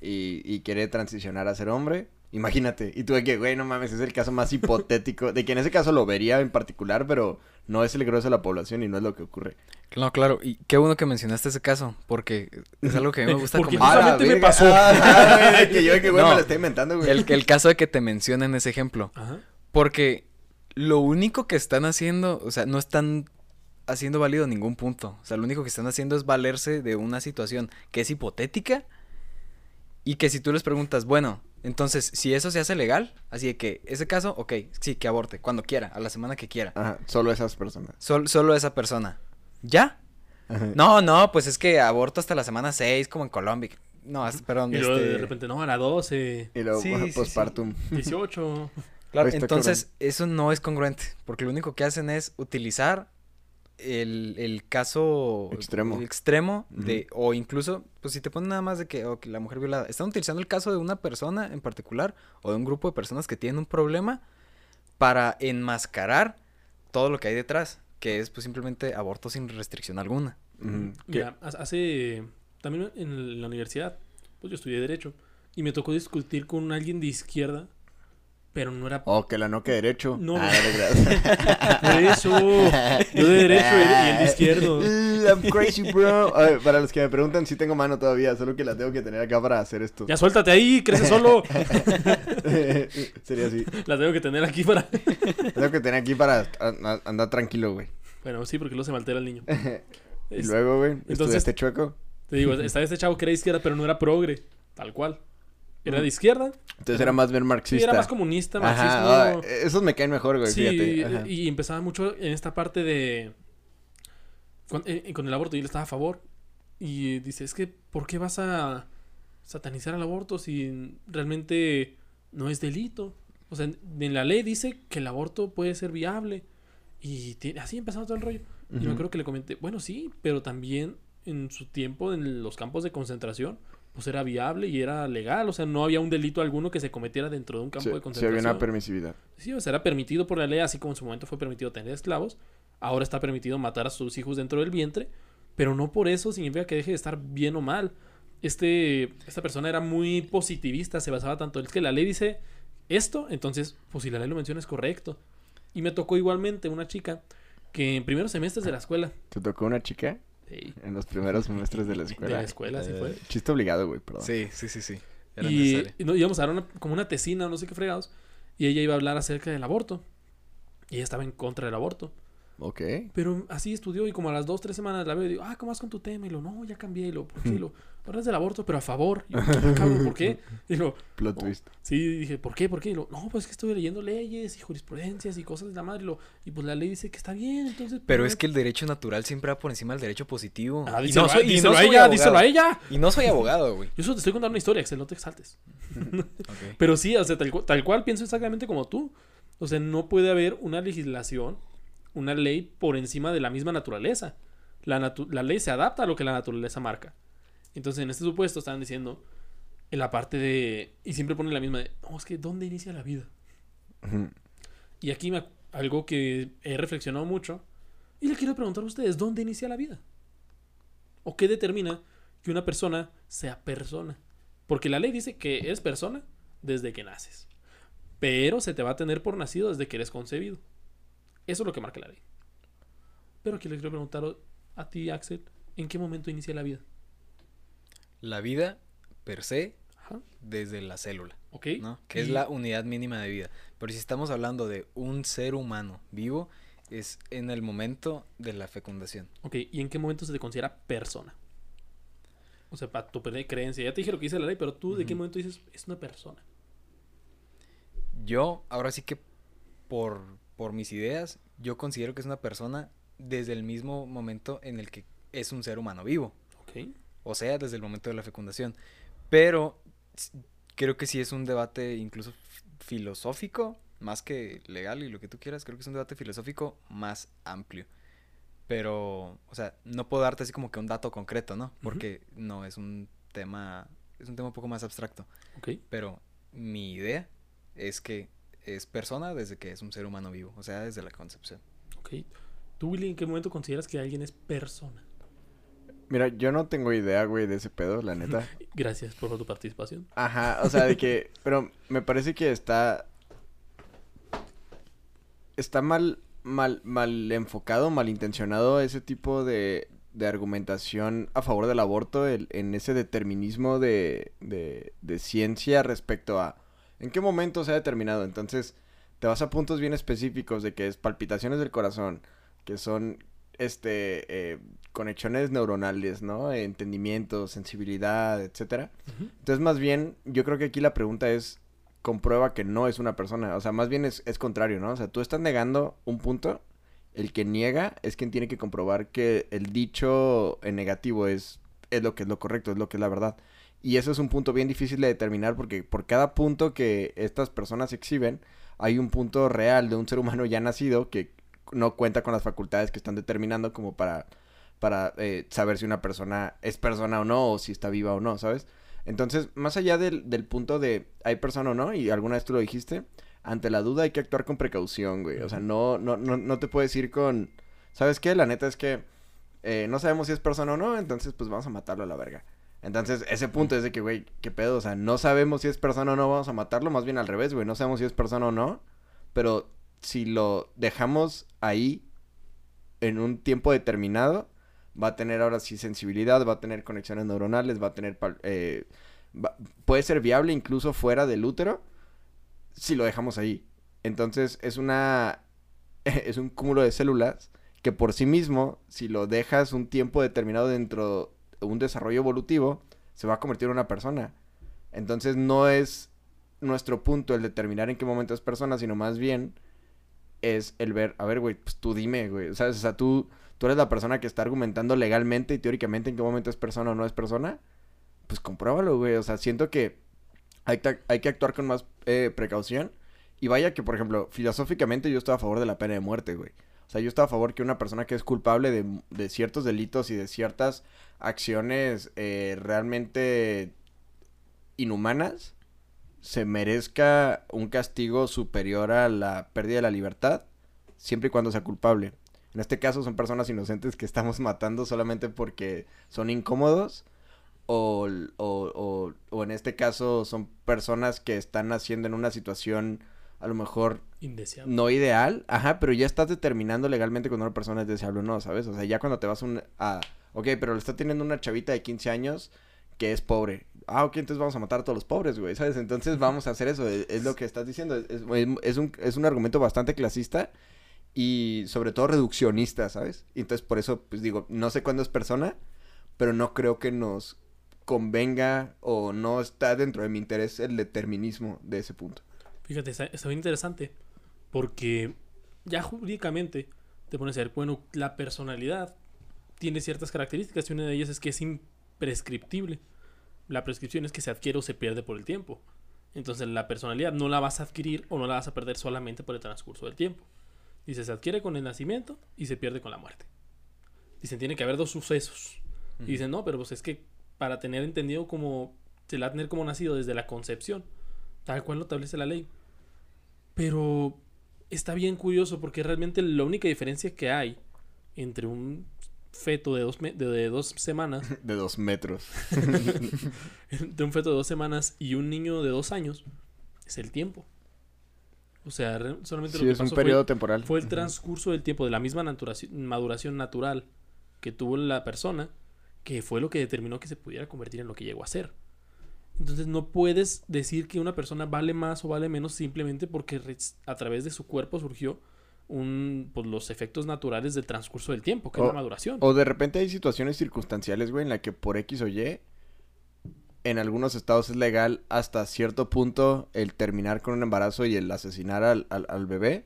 y, y quiere transicionar a ser hombre. Imagínate, y tú de que, güey, no mames, es el caso más hipotético, de que en ese caso lo vería en particular, pero no es el grueso de la población y no es lo que ocurre. No, claro, y qué bueno que mencionaste ese caso, porque es algo que a mí me gusta Porque comentar. justamente me pasó. Ah, güey, de que yo de que, güey, No. me lo estoy inventando, güey. El, el caso de que te mencionen ese ejemplo, Ajá. porque lo único que están haciendo, o sea, no están haciendo válido ningún punto, o sea, lo único que están haciendo es valerse de una situación que es hipotética y que si tú les preguntas, bueno, entonces, si eso se hace legal, así de que ese caso, ok, sí, que aborte, cuando quiera, a la semana que quiera. Ajá, solo esas personas. Sol- solo esa persona. ¿Ya? Ajá. No, no, pues es que aborto hasta la semana 6, como en Colombia. No, perdón, Y luego este... de repente, no, a la 12, Y luego, Sí, sí, sí. postpartum. 18. Claro, Ahí está entonces eso no es congruente, porque lo único que hacen es utilizar el, el caso Extremo. extremo de, o incluso, pues si te ponen nada más de que, ok, la mujer violada, están utilizando el caso de una persona en particular o de un grupo de personas que tienen un problema para enmascarar todo lo que hay detrás, que es pues simplemente aborto sin restricción alguna. Ujú. Mira, ha- hace. También en la universidad, pues yo estudié Derecho. Y me tocó discutir con alguien de izquierda, pero no era. Oh, que la no que derecho. No, Ah. Por eso. Yo de derecho y el de izquierdo. I'm crazy, bro. A ver, para los que me preguntan, sí tengo mano todavía, solo que la tengo que tener acá para hacer esto. Ya suéltate ahí, crece solo. Sería así. La tengo que tener aquí para. Tengo que tener aquí para andar tranquilo, güey. Bueno, sí, porque luego se me altera el niño. Y luego, güey, entonces- estudiaste chueco. Te digo, estaba este chavo que era de izquierda, pero no era progre, tal cual. Era de izquierda, Entonces era más bien sí, marxista. era más comunista, marxismo. Ajá, ah, esos me caen mejor, güey, Sí, fíjate. Y empezaba mucho en esta parte de... Con, eh, con el aborto, y él estaba a favor. Y dice, es que, ¿por qué vas a satanizar el aborto si realmente no es delito? O sea, en, en la ley dice que el aborto puede ser viable. Y así empezaba todo el rollo. Y me acuerdo que le comenté, bueno, sí, pero también en su tiempo en los campos de concentración, pues era viable y era legal. O sea, no había un delito alguno que se cometiera dentro de un campo Sí, de sí había concentración. una permisividad. Sí, o sea, era permitido por la ley, así como en su momento fue permitido tener esclavos. Ahora está permitido matar a sus hijos dentro del vientre, pero no por eso significa que deje de estar bien o mal. Este, esta persona era muy positivista, se basaba tanto en que la ley dice esto, entonces, pues si la ley lo menciona es correcto. Y me tocó igualmente una chica que en primeros semestres de la escuela, ¿Te tocó una chica en los primeros semestres de la de escuela? la escuela, Eh, fue. Chiste obligado, güey, perdón. Sí, sí, sí, sí. Era Y, y no, íbamos a dar una- como una tesina, no sé qué fregados, y ella iba a hablar acerca del aborto. Y ella estaba en contra del aborto. Ok. Pero así estudió y como a las dos, tres semanas la veo y digo, ah, ¿cómo vas con tu tema? Y lo, no, ya cambié. Y lo, ¿por qué? Y lo, ahora es del aborto, pero a favor. Y yo, "Ah, cabrón, ¿por qué? Y lo, Plot No. twist. sí, dije, ¿por qué? ¿Por qué? Y lo, no, pues es que estoy leyendo leyes y jurisprudencias y cosas de la madre. Y, lo, y pues la ley dice que está bien, entonces... Pero no es que el derecho natural siempre va por encima del derecho positivo. Ah, Y díselo, a- y díselo a ella, abogado. díselo a ella. Y no soy abogado, güey. Yo solo te estoy contando una historia, Axel, no te exaltes. Pero sí, o sea, tal, tal cual pienso exactamente como tú. O sea, no puede haber una legislación, una ley por encima de la misma naturaleza. La, natu- la ley se adapta a lo que la naturaleza marca. Entonces, en este supuesto estaban diciendo, en la parte de... Y siempre ponen la misma de, no, es que ¿dónde inicia la vida? Y aquí me, algo que he reflexionado mucho. Y le quiero preguntar a ustedes, ¿dónde inicia la vida? ¿O qué determina que una persona sea persona? Porque la ley dice que es persona desde que naces. Pero se te va a tener por nacido desde que eres concebido. Eso es lo que marca la ley. Pero aquí le quiero preguntar a ti, Axel, ¿en qué momento inicia la vida? La vida, per se, Ajá. desde la célula, ¿Ok? ¿no? Que es la unidad mínima de vida. Pero si estamos hablando de un ser humano vivo, es en el momento de la fecundación. Ok, ¿y en qué momento se te considera persona? O sea, para tu creencia. Ya te dije lo que dice la ley, pero tú, ¿de qué momento dices es una persona? Yo, ahora sí que por, por mis ideas, yo considero que es una persona desde el mismo momento en el que es un ser humano vivo. Ok. O sea, desde el momento de la fecundación. Pero creo que sí es un debate incluso filosófico, más que legal y lo que tú quieras, creo que es un debate filosófico más amplio. Pero, o sea, no puedo darte así como que un dato concreto, ¿no? Porque no, es un tema, es un tema un poco más abstracto. Ok. Pero mi idea es que es persona desde que es un ser humano vivo, o sea, desde la concepción. Ok. ¿Tú, Willy, en qué momento consideras que alguien es persona? Mira, yo no tengo idea, güey, de ese pedo, la neta. Gracias por tu participación. Ajá, o sea, de que... Pero me parece que está... Está mal, mal, mal enfocado, mal intencionado ese tipo de, de argumentación a favor del aborto el- en ese determinismo de, de, de ciencia respecto a en qué momento se ha determinado. Entonces, te vas a puntos bien específicos de que es palpitaciones del corazón, que son este eh, conexiones neuronales, ¿no? Entendimiento, sensibilidad, etcétera. Entonces, más bien, yo creo que aquí la pregunta es, comprueba que no es una persona. O sea, más bien es, es contrario, ¿no? O sea, tú estás negando un punto, el que niega es quien tiene que comprobar que el dicho en negativo es, es lo que es lo correcto, es lo que es la verdad. Y eso es un punto bien difícil de determinar porque por cada punto que estas personas exhiben, hay un punto real de un ser humano ya nacido que no cuenta con las facultades que están determinando como para, para eh, saber si una persona es persona o no, o si está viva o no, ¿sabes? Entonces, más allá del, del punto de hay persona o no, y alguna vez tú lo dijiste, ante la duda hay que actuar con precaución, güey. O sea, no, no, no, no te puedes ir con, ¿sabes qué? La neta es que eh, no sabemos si es persona o no, entonces pues vamos a matarlo a la verga. Entonces, ese punto es de que, güey, ¿qué pedo? O sea, no sabemos si es persona o no, vamos a matarlo. Más bien al revés, güey. No sabemos si es persona o no. Pero si lo dejamos ahí en un tiempo determinado, va a tener ahora sí sensibilidad, va a tener conexiones neuronales, va a tener... eh, puede ser viable incluso fuera del útero si lo dejamos ahí. Entonces, es una... es un cúmulo de células que por sí mismo, si lo dejas un tiempo determinado dentro de un desarrollo evolutivo, se va a convertir en una persona. Entonces no es nuestro punto el determinar en qué momento es persona, sino más bien es el ver, a ver, güey, pues tú dime, güey, ¿sabes? O sea, tú, tú eres la persona que está argumentando legalmente y teóricamente en qué momento es persona o no es persona, pues compruébalo, güey. O sea, siento que hay, que- hay que actuar con más eh, precaución. Y vaya que, por ejemplo, filosóficamente yo estoy a favor de la pena de muerte, güey. Sea, yo estoy a favor que una persona que es culpable de, de ciertos delitos y de ciertas acciones eh, realmente inhumanas se merezca un castigo superior a la pérdida de la libertad, siempre y cuando sea culpable. En este caso son personas inocentes que estamos matando solamente porque son incómodos. O, o, o, o en este caso son personas que están naciendo en una situación a lo mejor Indeseable. no ideal, ajá, pero ya estás determinando legalmente cuando una persona es deseable o no, ¿sabes? O sea, ya cuando te vas un, a, ok, pero lo está teniendo una chavita de 15 años que es pobre. Ah, ok, entonces vamos a matar a todos los pobres, güey, ¿sabes? Entonces vamos a hacer eso, es, es lo que estás diciendo, es, es- es un, es un argumento bastante clasista y sobre todo reduccionista, ¿sabes? Y entonces por eso, pues digo, no sé cuándo es persona, pero no creo que nos convenga o no está dentro de mi interés el determinismo de ese punto. Fíjate, está, bien interesante. Porque ya jurídicamente te pones a ver, bueno, la personalidad tiene ciertas características y una de ellas es que es imprescriptible. La prescripción es que se adquiere o se pierde por el tiempo. Entonces la personalidad no la vas a adquirir o no la vas a perder solamente por el transcurso del tiempo. Dice, se adquiere con el nacimiento y se pierde con la muerte. Dicen, tiene que haber dos sucesos. Y dicen, no, pero pues es que para tener entendido como se la va a tener como nacido desde la concepción, tal cual lo establece la ley. Pero está bien curioso porque realmente la única diferencia que hay entre un feto de dos, me- de, dos semanas, De dos metros. entre un feto de dos semanas y un niño de dos años, es el tiempo. O sea, solamente Sí, lo que es un pasó fue- periodo temporal. fue el transcurso del tiempo de la misma maduración natural que tuvo la persona que fue lo que determinó que se pudiera convertir en lo que llegó a ser. Entonces no puedes decir que una persona vale más o vale menos simplemente porque a través de su cuerpo surgió un pues, los efectos naturales del transcurso del tiempo, que es la maduración. O de repente hay situaciones circunstanciales, güey, en la que por X o Y, en algunos estados es legal hasta cierto punto el terminar con un embarazo y el asesinar al, al, al bebé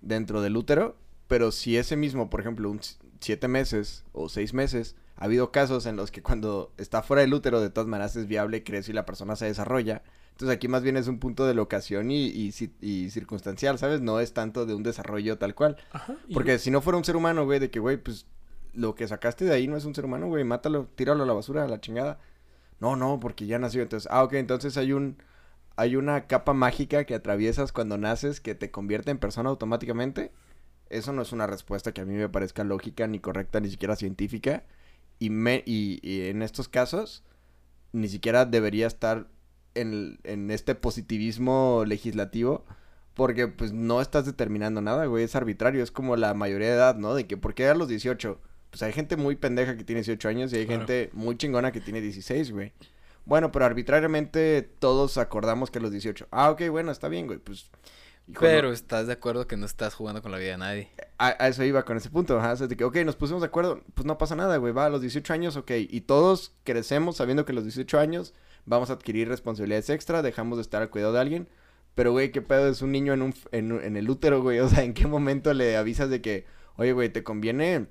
dentro del útero. pero si ese mismo, por ejemplo, un siete meses o seis meses, ha habido casos en los que cuando está fuera del útero de todas maneras es viable, crece y la persona se desarrolla. Entonces aquí más bien es un punto de locación y, y, y circunstancial, ¿sabes? No es tanto de un desarrollo tal cual. Ajá. Porque si no fuera un ser humano, güey, de que, güey, pues lo que sacaste de ahí no es un ser humano, güey, mátalo, tíralo a la basura, a la chingada. No, no, porque ya nació. Entonces, ah, ok, entonces hay un hay una capa mágica que atraviesas cuando naces que te convierte en persona automáticamente. Eso no es una respuesta que a mí me parezca lógica, ni correcta, ni siquiera científica. Y, me, y, y en estos casos, ni siquiera debería estar en, en este positivismo legislativo. Porque pues no estás determinando nada, güey. Es arbitrario. Es como la mayoría de edad, ¿no? De que ¿por qué a los 18? Pues hay gente muy pendeja que tiene 18 años y hay Claro. gente muy chingona que tiene 16, güey. Bueno, pero arbitrariamente todos acordamos que a los 18. Ah, ok, bueno, está bien, güey. Pues... hijo, Pero no- estás de acuerdo que no estás jugando con la vida de nadie. a, a eso iba con ese punto, ajá, o sea, de que, ok, nos pusimos de acuerdo, pues no pasa nada, güey, va, a los 18 años, ok, y todos crecemos sabiendo que a los 18 años vamos a adquirir responsabilidades extra, dejamos de estar al cuidado de alguien, pero, güey, ¿qué pedo es un niño en, un, en, el útero, güey? O sea, ¿en qué momento le avisas de que, oye, güey, te conviene,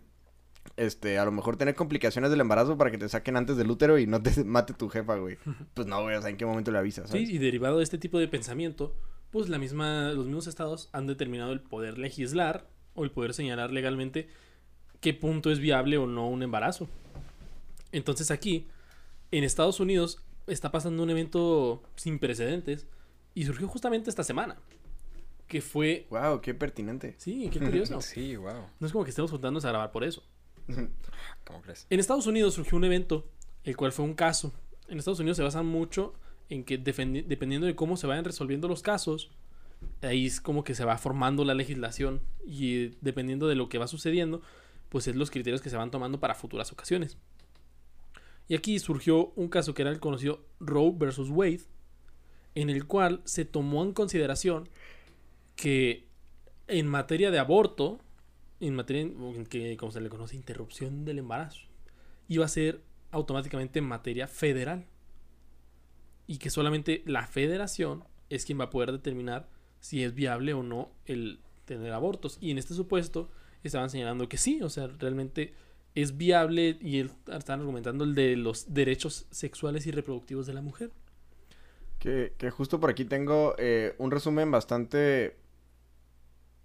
este, a lo mejor tener complicaciones del embarazo para que te saquen antes del útero y no te mate tu jefa, güey? Pues no, güey, o sea, ¿en qué momento le avisas? Sí, y derivado de este tipo de pensamiento, pues la misma, los mismos estados han determinado el poder legislar o el poder señalar legalmente qué punto es viable o no un embarazo. Entonces aquí, en Estados Unidos, está pasando un evento sin precedentes y surgió justamente esta semana. Que fue... Wow, qué pertinente. Sí, qué curioso. Sí, wow. No es como que estemos juntándonos a grabar por eso. ¿Cómo crees? En Estados Unidos surgió un evento, el cual fue un caso. En Estados Unidos se basa mucho en que dependiendo de cómo se vayan resolviendo los casos, ahí es como que se va formando la legislación y eh, dependiendo de lo que va sucediendo, pues es los criterios que se van tomando para futuras ocasiones. Y aquí surgió un caso que era el conocido Roe versus Wade, en el cual se tomó en consideración que en materia de aborto, en materia en que como se le conoce interrupción del embarazo, iba a ser automáticamente materia federal y que solamente la federación es quien va a poder determinar si es viable o no el tener abortos y en este supuesto estaban señalando que sí, o sea, realmente es viable y el- están argumentando el de los derechos sexuales y reproductivos de la mujer. Que, que justo por aquí tengo eh, un resumen bastante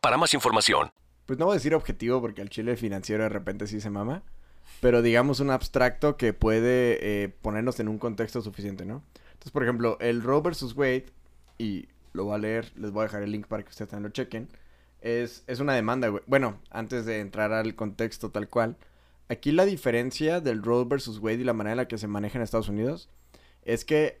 para más información. pues no voy a decir objetivo porque el chile financiero de repente sí se mama, pero digamos un abstracto que puede eh, ponernos en un contexto suficiente, ¿no? Entonces, por ejemplo, el Roe versus Wade, y lo voy a leer, les voy a dejar el link para que ustedes también lo chequen, es, es una demanda, güey. Bueno, antes de entrar al contexto tal cual, aquí la diferencia del Roe versus Wade y la manera en la que se maneja en Estados Unidos es que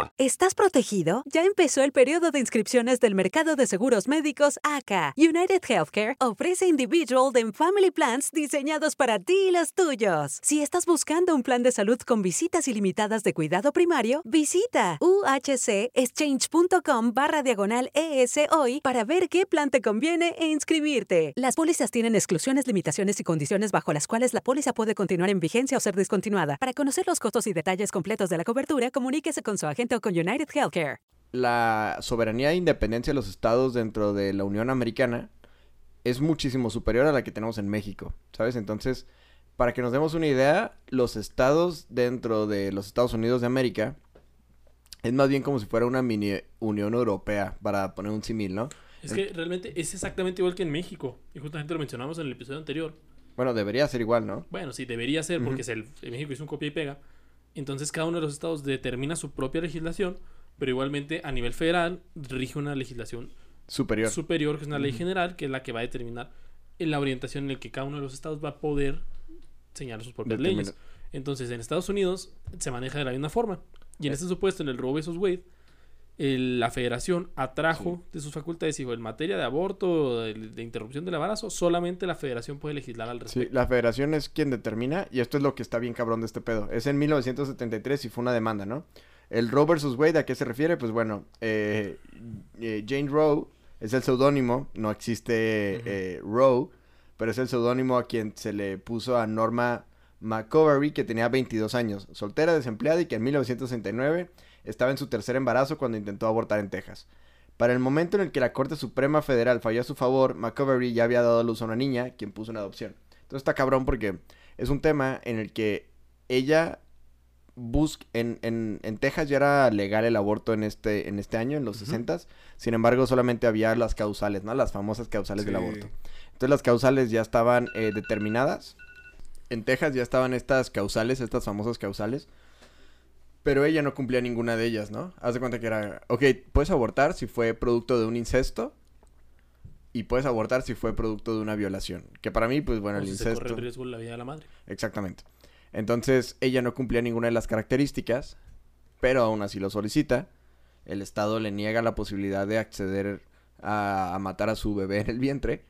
¿Estás protegido? Ya empezó el periodo de inscripciones del mercado de seguros médicos ACA. United Healthcare ofrece Individual and Family Plans diseñados para ti y los tuyos. Si estás buscando un plan de salud con visitas ilimitadas de cuidado primario, visita uhcexchange.com barra diagonal ES hoy para ver qué plan te conviene e inscribirte. Las pólizas tienen exclusiones, limitaciones y condiciones bajo las cuales la póliza puede continuar en vigencia o ser discontinuada. Para conocer los costos y detalles completos de la cobertura, comuníquese con su agente con United Healthcare. La soberanía e independencia de los estados dentro de la Unión Americana es muchísimo superior a la que tenemos en México, ¿sabes? Entonces, para que nos demos una idea, los estados dentro de los Estados Unidos de América es más bien como si fuera una mini Unión Europea, para poner un símil, ¿no? Es que realmente es exactamente igual que en México. Y justamente lo mencionamos en el episodio anterior. Bueno, debería ser igual, ¿no? Bueno, sí, debería ser, porque es el, en México es un copia y pega. Entonces cada uno de los estados determina su propia legislación, pero igualmente a nivel federal rige una legislación Superior. superior, que es una ley general, que es la que va a determinar la orientación en la que cada uno de los estados va a poder señalar sus propias leyes. Entonces, en Estados Unidos se maneja de la misma forma. Y en este supuesto, en el Roe vs. Wade, el- la federación atrajo de sus facultades y dijo, en materia de aborto, de, de interrupción del embarazo, solamente la federación puede legislar al Sí, respecto. la federación es quien determina, y esto es lo que está bien cabrón de este pedo. Es en 1973 y fue una demanda, ¿no? El Roe versus Wade, ¿a qué se refiere? Pues bueno, eh, eh, Jane Roe es el seudónimo, no existe eh, Roe, pero es el seudónimo a quien se le puso a Norma McCovery, que tenía 22 años, soltera, desempleada y que en 1969 estaba en su tercer embarazo cuando intentó abortar en Texas. Para el momento en el que la Corte Suprema Federal falló a su favor, McCovery ya había dado a luz a una niña, quien puso una adopción. Entonces está cabrón porque es un tema en el que ella busca... En, en, en Texas ya era legal el aborto en este, en este año, en los 60s. Sin embargo, solamente había las causales, ¿no? Las famosas causales del aborto. Entonces las causales ya estaban eh, determinadas. En Texas ya estaban estas causales, estas famosas causales. Pero ella no cumplía ninguna de ellas, ¿no? Haz de cuenta que era, ok, puedes abortar si fue producto de un incesto. Y puedes abortar si fue producto de una violación. Que para mí, pues bueno, O el si se corre incesto... el riesgo de la vida de la madre. Exactamente. Entonces, ella no cumplía ninguna de las características, pero aún así lo solicita. El Estado le niega la posibilidad de acceder a, a matar a su bebé en el vientre.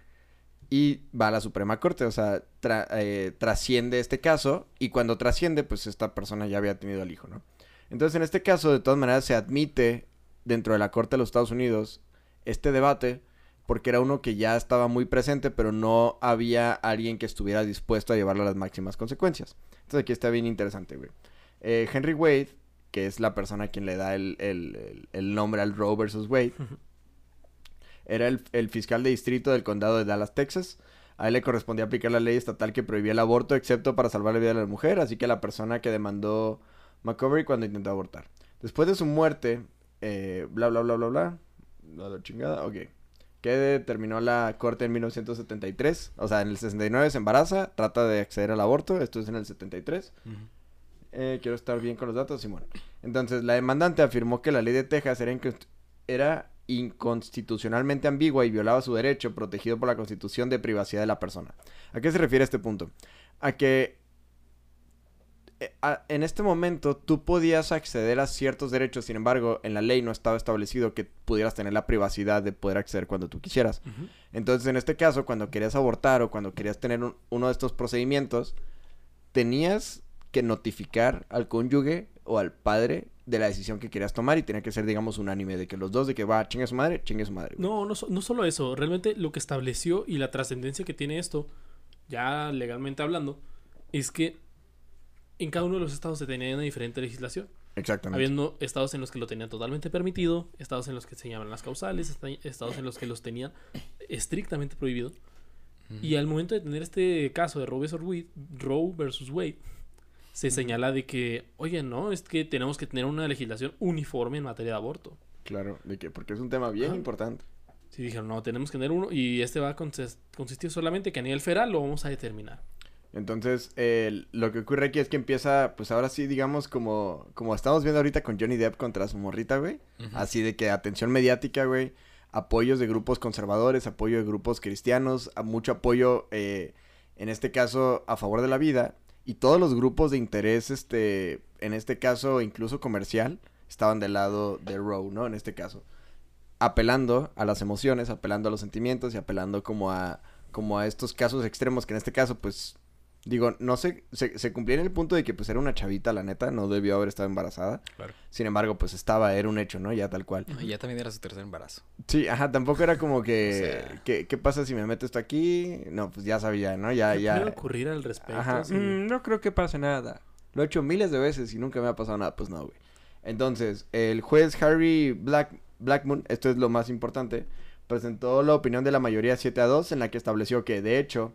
Y va a la Suprema Corte, o sea, tra- eh, trasciende este caso. Y cuando trasciende, pues esta persona ya había tenido al hijo, ¿no? Entonces, en este caso, de todas maneras, se admite dentro de la Corte de los Estados Unidos este debate porque era uno que ya estaba muy presente, pero no había alguien que estuviera dispuesto a llevarlo a las máximas consecuencias. Entonces aquí está bien interesante, güey. Eh, Henry Wade, que es la persona a quien le da el, el- el- el nombre al Roe versus Wade, era el, el fiscal de distrito del condado de Dallas, Texas. A él le correspondía aplicar la ley estatal que prohibía el aborto, excepto para salvar la vida de la mujer, así que la persona que demandó McCovery cuando intentó abortar. Después de su muerte, eh, bla, bla, bla, bla, bla, la, chingada, ok. Que determinó la corte en 1973. O sea, en el 69 se embaraza, trata de acceder al aborto. Esto es en el 73. Eh, quiero estar bien con los datos, Simón. Entonces, la demandante afirmó que la ley de Texas era, inconst- era inconstitucionalmente ambigua y violaba su derecho protegido por la Constitución de privacidad de la persona. ¿A qué se refiere este punto? A que en este momento tú podías acceder a ciertos derechos, sin embargo, en la ley no estaba establecido que pudieras tener la privacidad de poder acceder cuando tú quisieras. Entonces, en este caso, cuando querías abortar o cuando querías tener un- uno de estos procedimientos, tenías que notificar al cónyuge o al padre de la decisión que querías tomar y tenía que ser, digamos, unánime de que los dos de que va, chingue su madre, chingue su madre. güey. No, no, no solo eso. Realmente lo que estableció y la trascendencia que tiene esto, ya legalmente hablando, es que en cada uno de los estados se tenía una diferente legislación. Exactamente. Habiendo estados en los que lo tenían totalmente permitido, estados en los que se llaman las causales, esta- estados en los que los tenían estrictamente prohibido. Y al momento de tener este caso de Roe versus Wade, Roe versus Wade, se señala de que, oye, no, es que tenemos que tener una legislación uniforme en materia de aborto. Claro, de que, porque es un tema bien Ajá. importante. Sí, dijeron, no, tenemos que tener uno y este va a consis- consistir solamente que a nivel federal lo vamos a determinar. Entonces, el- lo que ocurre aquí es que empieza, pues ahora sí, digamos, como, como estamos viendo ahorita con Johnny Depp contra su morrita, güey. Así de que atención mediática, güey. Apoyos de grupos conservadores, apoyo de grupos cristianos, a mucho apoyo, eh, en este caso, a favor de la vida. Y todos los grupos de interés, este, en este caso, incluso comercial, estaban del lado de Roe, ¿no? En este caso. Apelando a las emociones, apelando a los sentimientos y apelando como a, como a estos casos extremos que en este caso, pues, digo, no sé, se, se cumplía en el punto de que pues era una chavita, la neta, no debió haber estado embarazada. Claro. Sin embargo, pues estaba, era un hecho, ¿no? Ya tal cual. Y ya también era su tercer embarazo. Sí, ajá, tampoco era como que, O sea- ¿qué, qué pasa si me meto esto aquí? No, pues ya sabía, ¿no? Ya, ¿Qué ya. puede ocurrir al respecto? Ajá. Sí. "Mm, no creo que pase nada. Lo he hecho miles de veces y nunca me ha pasado nada. Pues no, güey. Entonces, el juez Harry Black, Blackmun, esto es lo más importante, presentó la opinión de la mayoría 7 a 2 en la que estableció que, de hecho,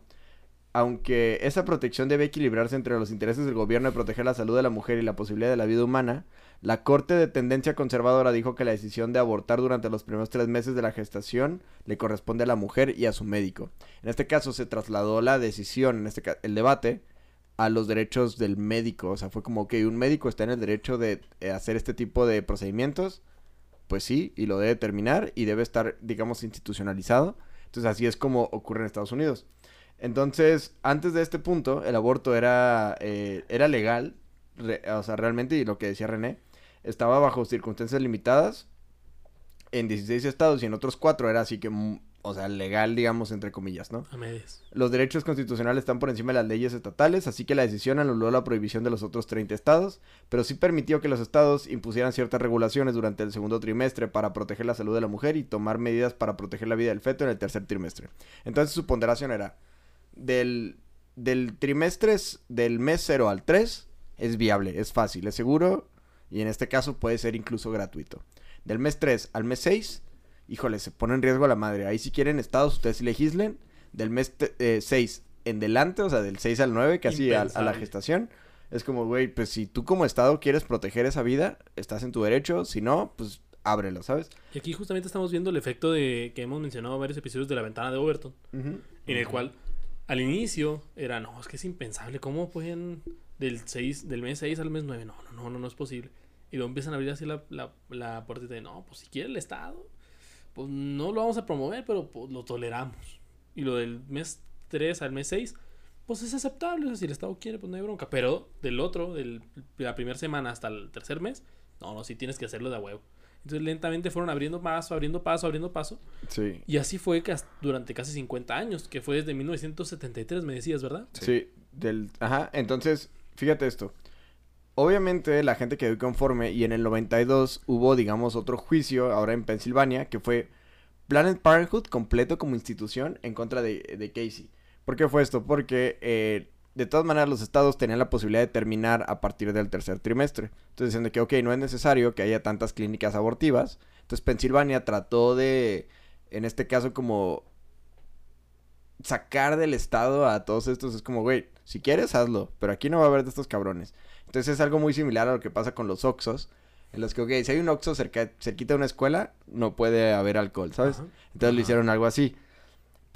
aunque esa protección debe equilibrarse entre los intereses del gobierno de proteger la salud de la mujer y la posibilidad de la vida humana, la Corte de Tendencia Conservadora dijo que la decisión de abortar durante los primeros tres meses de la gestación le corresponde a la mujer y a su médico. En este caso se trasladó la decisión, en este el debate, a los derechos del médico. O sea, fue como que un médico está en el derecho de eh, hacer este tipo de procedimientos. Pues sí, y lo debe terminar y debe estar, digamos, institucionalizado. Entonces así es como ocurre en Estados Unidos. Entonces, antes de este punto, el aborto era, eh, era legal, re- o sea, realmente, y lo que decía René, estaba bajo circunstancias limitadas en 16 estados y en otros 4 era así que, mm, o sea, legal, digamos, entre comillas, ¿no? A medias. Los derechos constitucionales están por encima de las leyes estatales, así que la decisión anuló la prohibición de los otros 30 estados, pero sí permitió que los estados impusieran ciertas regulaciones durante el segundo trimestre para proteger la salud de la mujer y tomar medidas para proteger la vida del feto en el tercer trimestre. Entonces su ponderación era del, del trimestre, del mes 0 al 3, es viable, es fácil, es seguro y en este caso puede ser incluso gratuito. Del mes 3 al mes 6, híjole, se pone en riesgo a la madre. Ahí si quieren estados, ustedes legislen. Del mes 6 en delante, o sea, del 6 al 9, casi a, a la gestación. Es como, güey, pues si tú como estado quieres proteger esa vida, estás en tu derecho. Si no, pues ábrelo, ¿sabes? Y aquí justamente estamos viendo el efecto de que hemos mencionado en varios episodios de la ventana de Overton, en el cual al inicio era, no, es que es impensable, ¿cómo pueden del 6, del mes 6 al mes 9? No, no, no, no, no es posible. Y luego empiezan a abrir así la, la, la puertita de, no, pues si quiere el Estado, pues no lo vamos a promover, pero pues, lo toleramos. Y lo del mes 3 al mes 6, pues es aceptable, o sea, si el Estado quiere, pues no hay bronca. Pero del otro, de la primera semana hasta el tercer mes, no, no, sí tienes que hacerlo de a huevo. Entonces lentamente fueron abriendo paso, abriendo paso, abriendo paso. Sí. Y así fue durante casi 50 años, que fue desde 1973, me decías, ¿verdad? Sí. del... Ajá, entonces, fíjate esto. Obviamente la gente quedó conforme y en el 92 hubo, digamos, otro juicio, ahora en Pensilvania, que fue Planet Parenthood completo como institución en contra de, de Casey. ¿Por qué fue esto? Porque eh, de todas maneras los estados tenían la posibilidad de terminar a partir del tercer trimestre. Entonces diciendo que, ok, no es necesario que haya tantas clínicas abortivas. Entonces Pensilvania trató de, en este caso, como sacar del estado a todos estos. Es como, güey, si quieres, hazlo, pero aquí no va a haber de estos cabrones. Entonces es algo muy similar a lo que pasa con los Oxos. En los que, ok, si hay un Oxxo cerca, cerquita de una escuela, no puede haber alcohol, ¿sabes? Ajá. Entonces lo Ajá. hicieron algo así.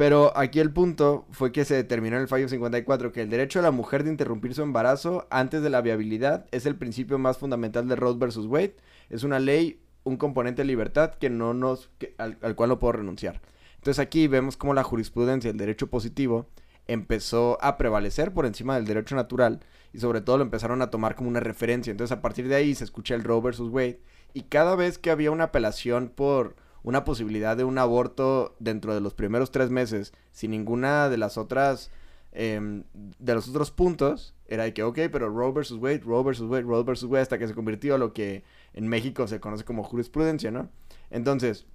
Pero aquí el punto fue que se determinó en el fallo 54 que el derecho de la mujer de interrumpir su embarazo antes de la viabilidad es el principio más fundamental de Roe versus Wade. Es una ley, un componente de libertad que no nos, al, al cual no puedo renunciar. Entonces aquí vemos cómo la jurisprudencia del derecho positivo empezó a prevalecer por encima del derecho natural y sobre todo lo empezaron a tomar como una referencia. Entonces a partir de ahí se escucha el Roe versus Wade y cada vez que había una apelación por una posibilidad de un aborto dentro de los primeros tres meses sin ninguna de las otras em, de los otros puntos era de que ok pero Roe versus Wade Roe versus Wade Roe versus Wade hasta que se convirtió a lo que en México se conoce como jurisprudencia no entonces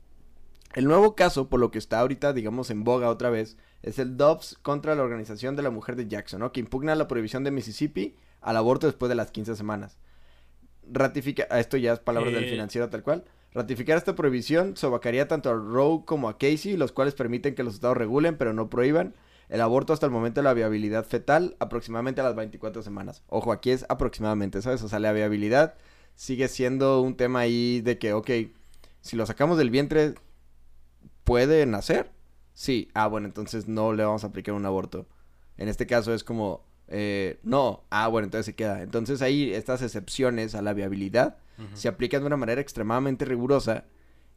el nuevo caso, por lo que está ahorita, digamos, en boga otra vez, es el Dobbs contra la Organización de la Mujer de Jackson, ¿no? Que impugna la prohibición de Mississippi al aborto después de las 15 semanas. Ratifica, esto ya es palabras del Eh. financiero tal cual. Ratificar esta prohibición sobacaría tanto a Roe como a Casey, los cuales permiten que los estados regulen, pero no prohíban el aborto hasta el momento de la viabilidad fetal, aproximadamente a las 24 semanas. Ojo, aquí es aproximadamente, ¿sabes? O sea, la viabilidad sigue siendo un tema ahí de que, ok, si lo sacamos del vientre, ¿puede nacer? Sí. Ah, bueno, entonces no le vamos a aplicar un aborto. En este caso es como, eh, no. Ah, bueno, entonces se queda. Entonces ahí estas excepciones a la viabilidad se aplican de una manera extremadamente rigurosa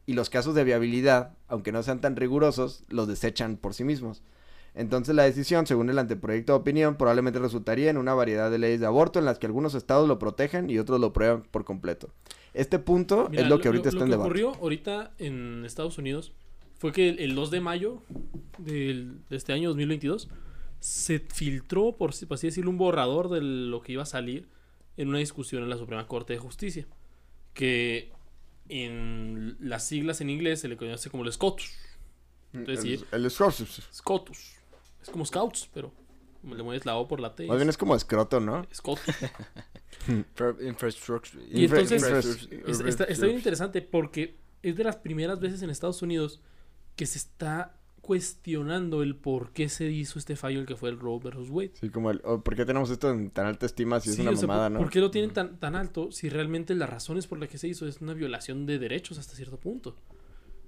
y los casos de viabilidad, aunque no sean tan rigurosos, los desechan por sí mismos. Entonces la decisión, según el anteproyecto de opinión, probablemente resultaría en una variedad de leyes de aborto en las que algunos estados lo protegen y otros lo prueban por completo. este punto Mira, es lo que ahorita lo, está lo en que debate. ocurrió ahorita en Estados Unidos fue que el, el 2 de mayo del- de este año 2022 se filtró, por, por así decirlo, un borrador de lo que iba a salir en una discusión en la Suprema Corte de Justicia. Que en las siglas en inglés se le conoce como el SCOTUS. Es decir, El, el Scotus. SCOTUS. Es como Scouts, pero le mueves la O por la T. Más bien es como escroto, ¿no? SCOTUS. Infra- Infrastructure. Y entonces es- está, está bien interesante porque es de las primeras veces en Estados Unidos que se está cuestionando el por qué se hizo este fallo el que fue el Roe versus Wade. Sí, como el... oh, ¿Por qué tenemos esto en tan alta estima si es una o sea, mamada, ¿por, no? por qué lo tienen tan, tan alto si realmente las razones por las que se hizo es una violación de derechos hasta cierto punto?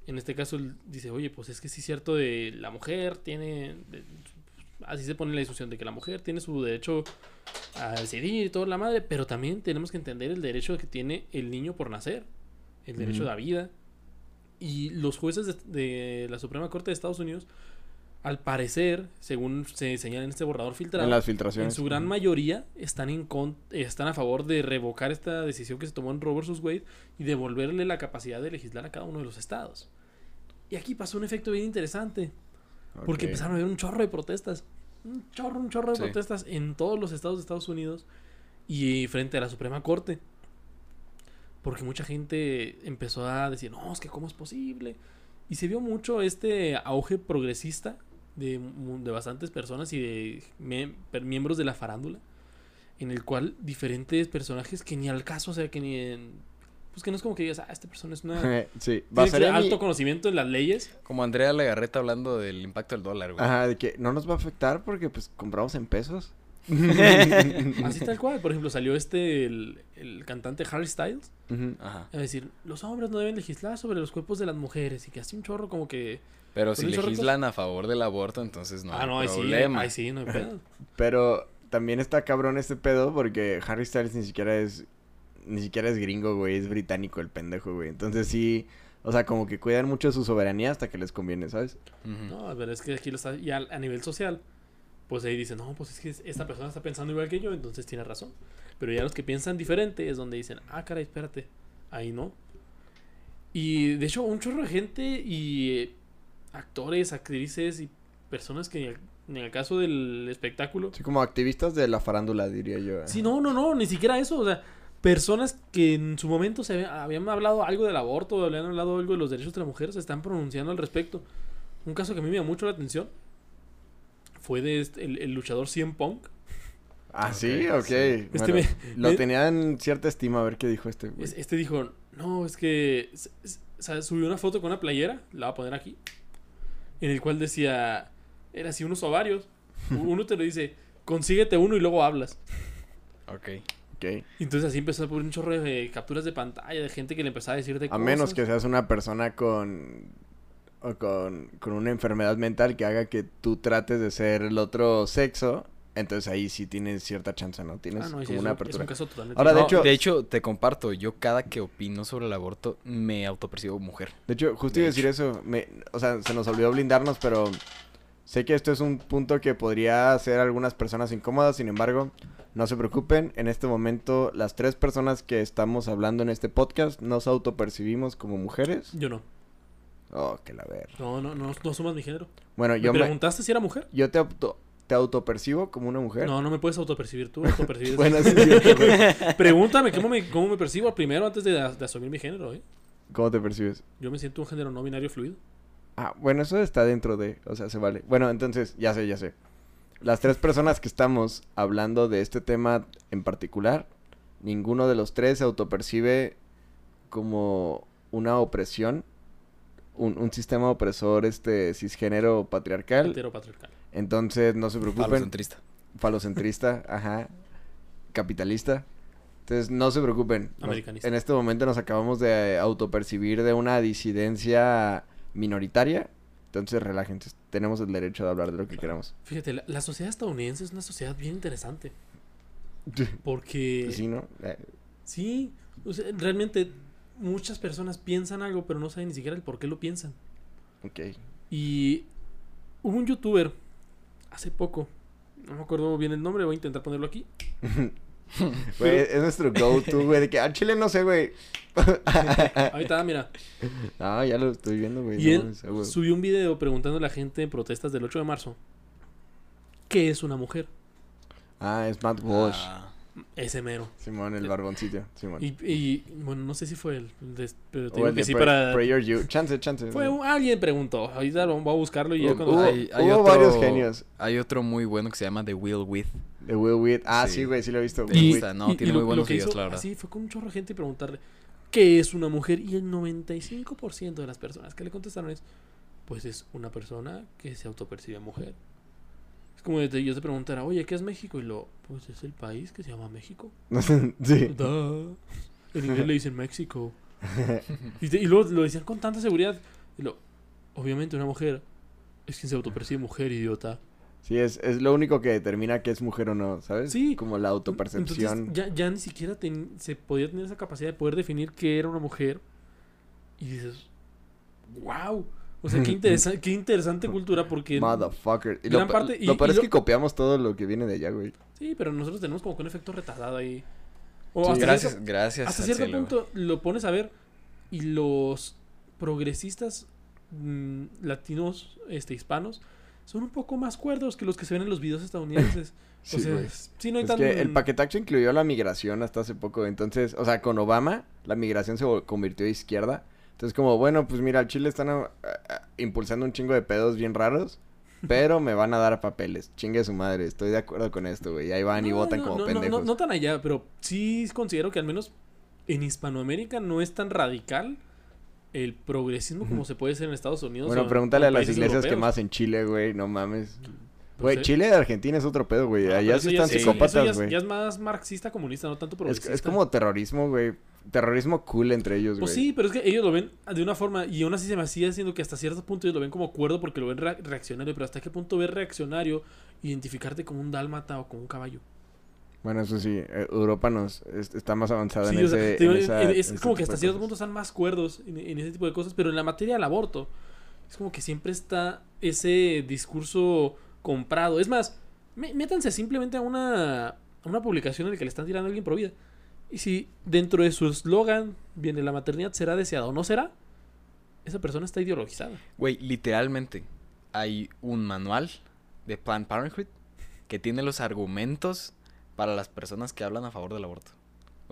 En este caso él dice, oye, pues es que sí es cierto de la mujer tiene... de- así se pone la discusión de que la mujer tiene su derecho a decidir y toda la madre, pero también tenemos que entender el derecho que tiene el niño por nacer, el derecho Ujú. a la vida. Y los jueces de, de la Suprema Corte de Estados Unidos, al parecer, según se señala en este borrador filtrado, En las en filtraciones. su gran mayoría están en con- están a favor de revocar esta decisión que se tomó en Roe vs. Wade y devolverle la capacidad de legislar a cada uno de los estados. Y aquí pasó un efecto bien interesante, porque empezaron a haber un chorro de protestas. Un chorro, un chorro de Sí. protestas en todos los estados de Estados Unidos y frente a la Suprema Corte. Porque mucha gente empezó a decir, no, es que cómo es posible. Y se vio mucho este auge progresista de, de bastantes personas y de per- miembros de la farándula. En el cual diferentes personajes que ni al caso, o sea, que ni en... Pues que no es como que digas, ah, esta persona es una... sí, Tiene basaría mi- alto conocimiento en las leyes. Como Andrea Legarreta hablando del impacto del dólar, güey. Ajá, de que no nos va a afectar porque pues compramos en pesos. Así tal cual. Por ejemplo, salió este, el, el cantante Harry Styles. Ujú. Ajá. A decir, los hombres no deben legislar sobre los cuerpos de las mujeres. Y que así un chorro como que... Pero si legislan a favor del aborto, entonces no ah, hay no, ahí sí, problema. ahí sí, no hay pedo. Pero también está cabrón este pedo porque Harry Styles ni siquiera es ni siquiera es gringo, güey, es británico el pendejo, güey. Entonces sí, o sea, como que cuidan mucho su soberanía hasta que les conviene, ¿sabes? Ujú. No, pero es que aquí lo está... Ya a nivel social, pues ahí dicen, no, pues es que esta persona está pensando igual que yo, entonces tiene razón. Pero ya los que piensan diferente es donde dicen, ah, caray, espérate, ahí no. Y de hecho, un chorro de gente y eh, actores, actrices y personas que en el, caso del espectáculo Sí, como activistas de la farándula, diría yo. Sí, no, no, no, ni siquiera eso. O sea, personas que en su momento se había- habían hablado algo del aborto, habían hablado algo de los derechos de la mujer, se están pronunciando al respecto. Un caso que a mí me llamó mucho la atención fue de este- el, el luchador CM Punk. Ah, sí, ok. sí. Este Bueno, me- lo me- tenía en cierta estima a ver qué dijo este, güey. Este dijo, no, es que o sea, subió una foto con una playera, la voy a poner aquí, en el cual decía, era así unos ovarios. Uno te lo dice, consíguete uno y luego hablas. Ok. Ok. Y entonces así empezó a poner un chorro de capturas de pantalla de gente que le empezaba a decir de A cosas. menos que seas una persona con o con, con una enfermedad mental que haga que tú trates de ser el otro sexo, entonces ahí sí tienes cierta chance, ¿no? Tienes Ah, no, sí, como es una apertura. un caso totalmente Ahora, de No, hecho- de hecho, te comparto, yo cada que opino sobre el aborto me autopercibo mujer. De hecho, justo De iba a decir eso, me, o sea, se nos olvidó blindarnos, pero sé que esto es un punto que podría hacer a algunas personas incómodas, sin embargo, no se preocupen, en este momento las tres personas que estamos hablando en este podcast nos autopercibimos como mujeres. Yo no. Oh, que la ver. No, no, no, no sumas mi género. Bueno, ¿Me yo me, preguntaste si era mujer? yo te auto, te autopercibo como una mujer. No, no me puedes autopercibir tú. autopercibes- Bueno, sí. Pregúntame cómo me, cómo me percibo primero antes de, de asumir mi género, ¿eh? ¿Cómo te percibes? Yo me siento un género no binario fluido. Ah, bueno, eso está dentro de, o sea, se vale. Bueno, entonces, ya sé, ya sé. Las tres personas que estamos hablando de este tema en particular, ninguno de los tres se autopercibe como una opresión, un, un sistema opresor, este, cisgénero patriarcal. Heteropatriarcal. Entonces, no se preocupen. Falocentrista. Falocentrista, ajá. Capitalista. Entonces, no se preocupen. Nos- Americanista. en este momento nos acabamos de autopercibir de una disidencia minoritaria. Entonces, relájense. Tenemos el derecho de hablar de lo que queramos. Fíjate, la, la sociedad estadounidense es una sociedad bien interesante. Porque... Sí, ¿no? Eh, Sí, o sea, realmente muchas personas piensan algo, pero no saben ni siquiera el por qué lo piensan. ok. Y hubo un youtuber hace poco, no me acuerdo bien el nombre, voy a intentar ponerlo aquí. Güey, es nuestro go-to, güey. De que al chile no sé, güey. Ahí está, mira. Ah, ya lo estoy viendo, güey. Y no él ah, subió un video preguntando a la gente en protestas del 8 de marzo ¿Qué es una mujer? Ah, es Matt Walsh. Ah, Ese mero. Simón, el barboncito. Simón. Y, y, bueno, no sé si fue él, de- pero te O digo el que de sí Pray- para... Prayer You. Chance, chance. Fue un- alguien preguntó. Ahorita lo- voy a buscarlo y ya Hubo- cuando... hubo- hay, hay hubo otro, varios genios. Hay otro muy bueno que se llama The Will With. De Will Wheat. Ah, Sí. sí, güey, sí lo he visto. Y- gusta, no, tiene muy buenos que videos, hizo la verdad. Así fue con un chorro de gente y preguntarle ¿Qué es una mujer? Y el 95% de las personas que le contestaron es Pues es una persona que se autopercibe mujer. Es como de yo te preguntara, oye, ¿qué es México? Y lo, pues es el país que se llama México. sí. En inglés le dicen México. Y, te- y luego lo decían con tanta seguridad. Y lo, obviamente una mujer es quien se autopercibe mujer, idiota. Sí, es, es lo único que determina que es mujer o no, ¿sabes? Sí. Como la autopercepción. Entonces, ya, ya ni siquiera ten- se podía tener esa capacidad de poder definir qué era una mujer. Y dices, wow. O sea, qué, interesa- qué interesante cultura porque... Motherfucker. Y gran lo, parte- y- lo peor y es lo- que copiamos todo lo que viene de allá, güey. Sí, pero nosotros tenemos como que un efecto retardado ahí. O Sí. hasta Gracias, cierto, gracias. hasta cierto cielo. punto lo pones a ver y los progresistas mm, latinos, este, hispanos, son un poco más cuerdos que los que se ven en los videos estadounidenses. Sí, o sea, sí no hay Es tan... que el paquetaxo incluyó la migración hasta hace poco. Entonces, o sea, con Obama, la migración se convirtió a izquierda. Entonces, como, bueno, pues mira, al Chile están ah, ah, impulsando un chingo de pedos bien raros. Pero me van a dar papeles. Chingue su madre. Estoy de acuerdo con esto, güey. Ahí van y votan no, como no, no, pendejos. No, tan allá, pero sí considero que al menos en Hispanoamérica no es tan radical el progresismo como se puede ser en Estados Unidos. bueno, o pregúntale o a las iglesias que más en Chile, güey. No mames. Pues, Güey, Chile de Argentina es otro pedo, güey. Allá sí están es- psicópatas, ya es- güey. Ya es más marxista comunista, no tanto Es, progresista. es como terrorismo, güey. Terrorismo cool entre ellos, güey. Pues sí, pero es que ellos lo ven de una forma y aún así se me hacía diciendo que hasta cierto punto ellos lo ven como cuerdo porque lo ven rea- reaccionario, pero hasta qué punto ver reaccionario identificarte como un dálmata o como un caballo. Bueno, eso sí. eh, Europa nos es- está más avanzada Sí, en o sea, ese... te digo, en en- esa- en- en es como que hasta cierto punto están más cuerdos en, en ese tipo de cosas, pero en la materia del aborto es como que siempre está ese discurso comprado. Es más, mé- métanse simplemente a una, a una publicación en la que le están tirando a alguien por vida. Y si dentro de su eslogan viene la maternidad será deseada o no será, esa persona está ideologizada. Güey, literalmente hay un manual de Planned Parenthood que tiene los argumentos para las personas que hablan a favor del aborto.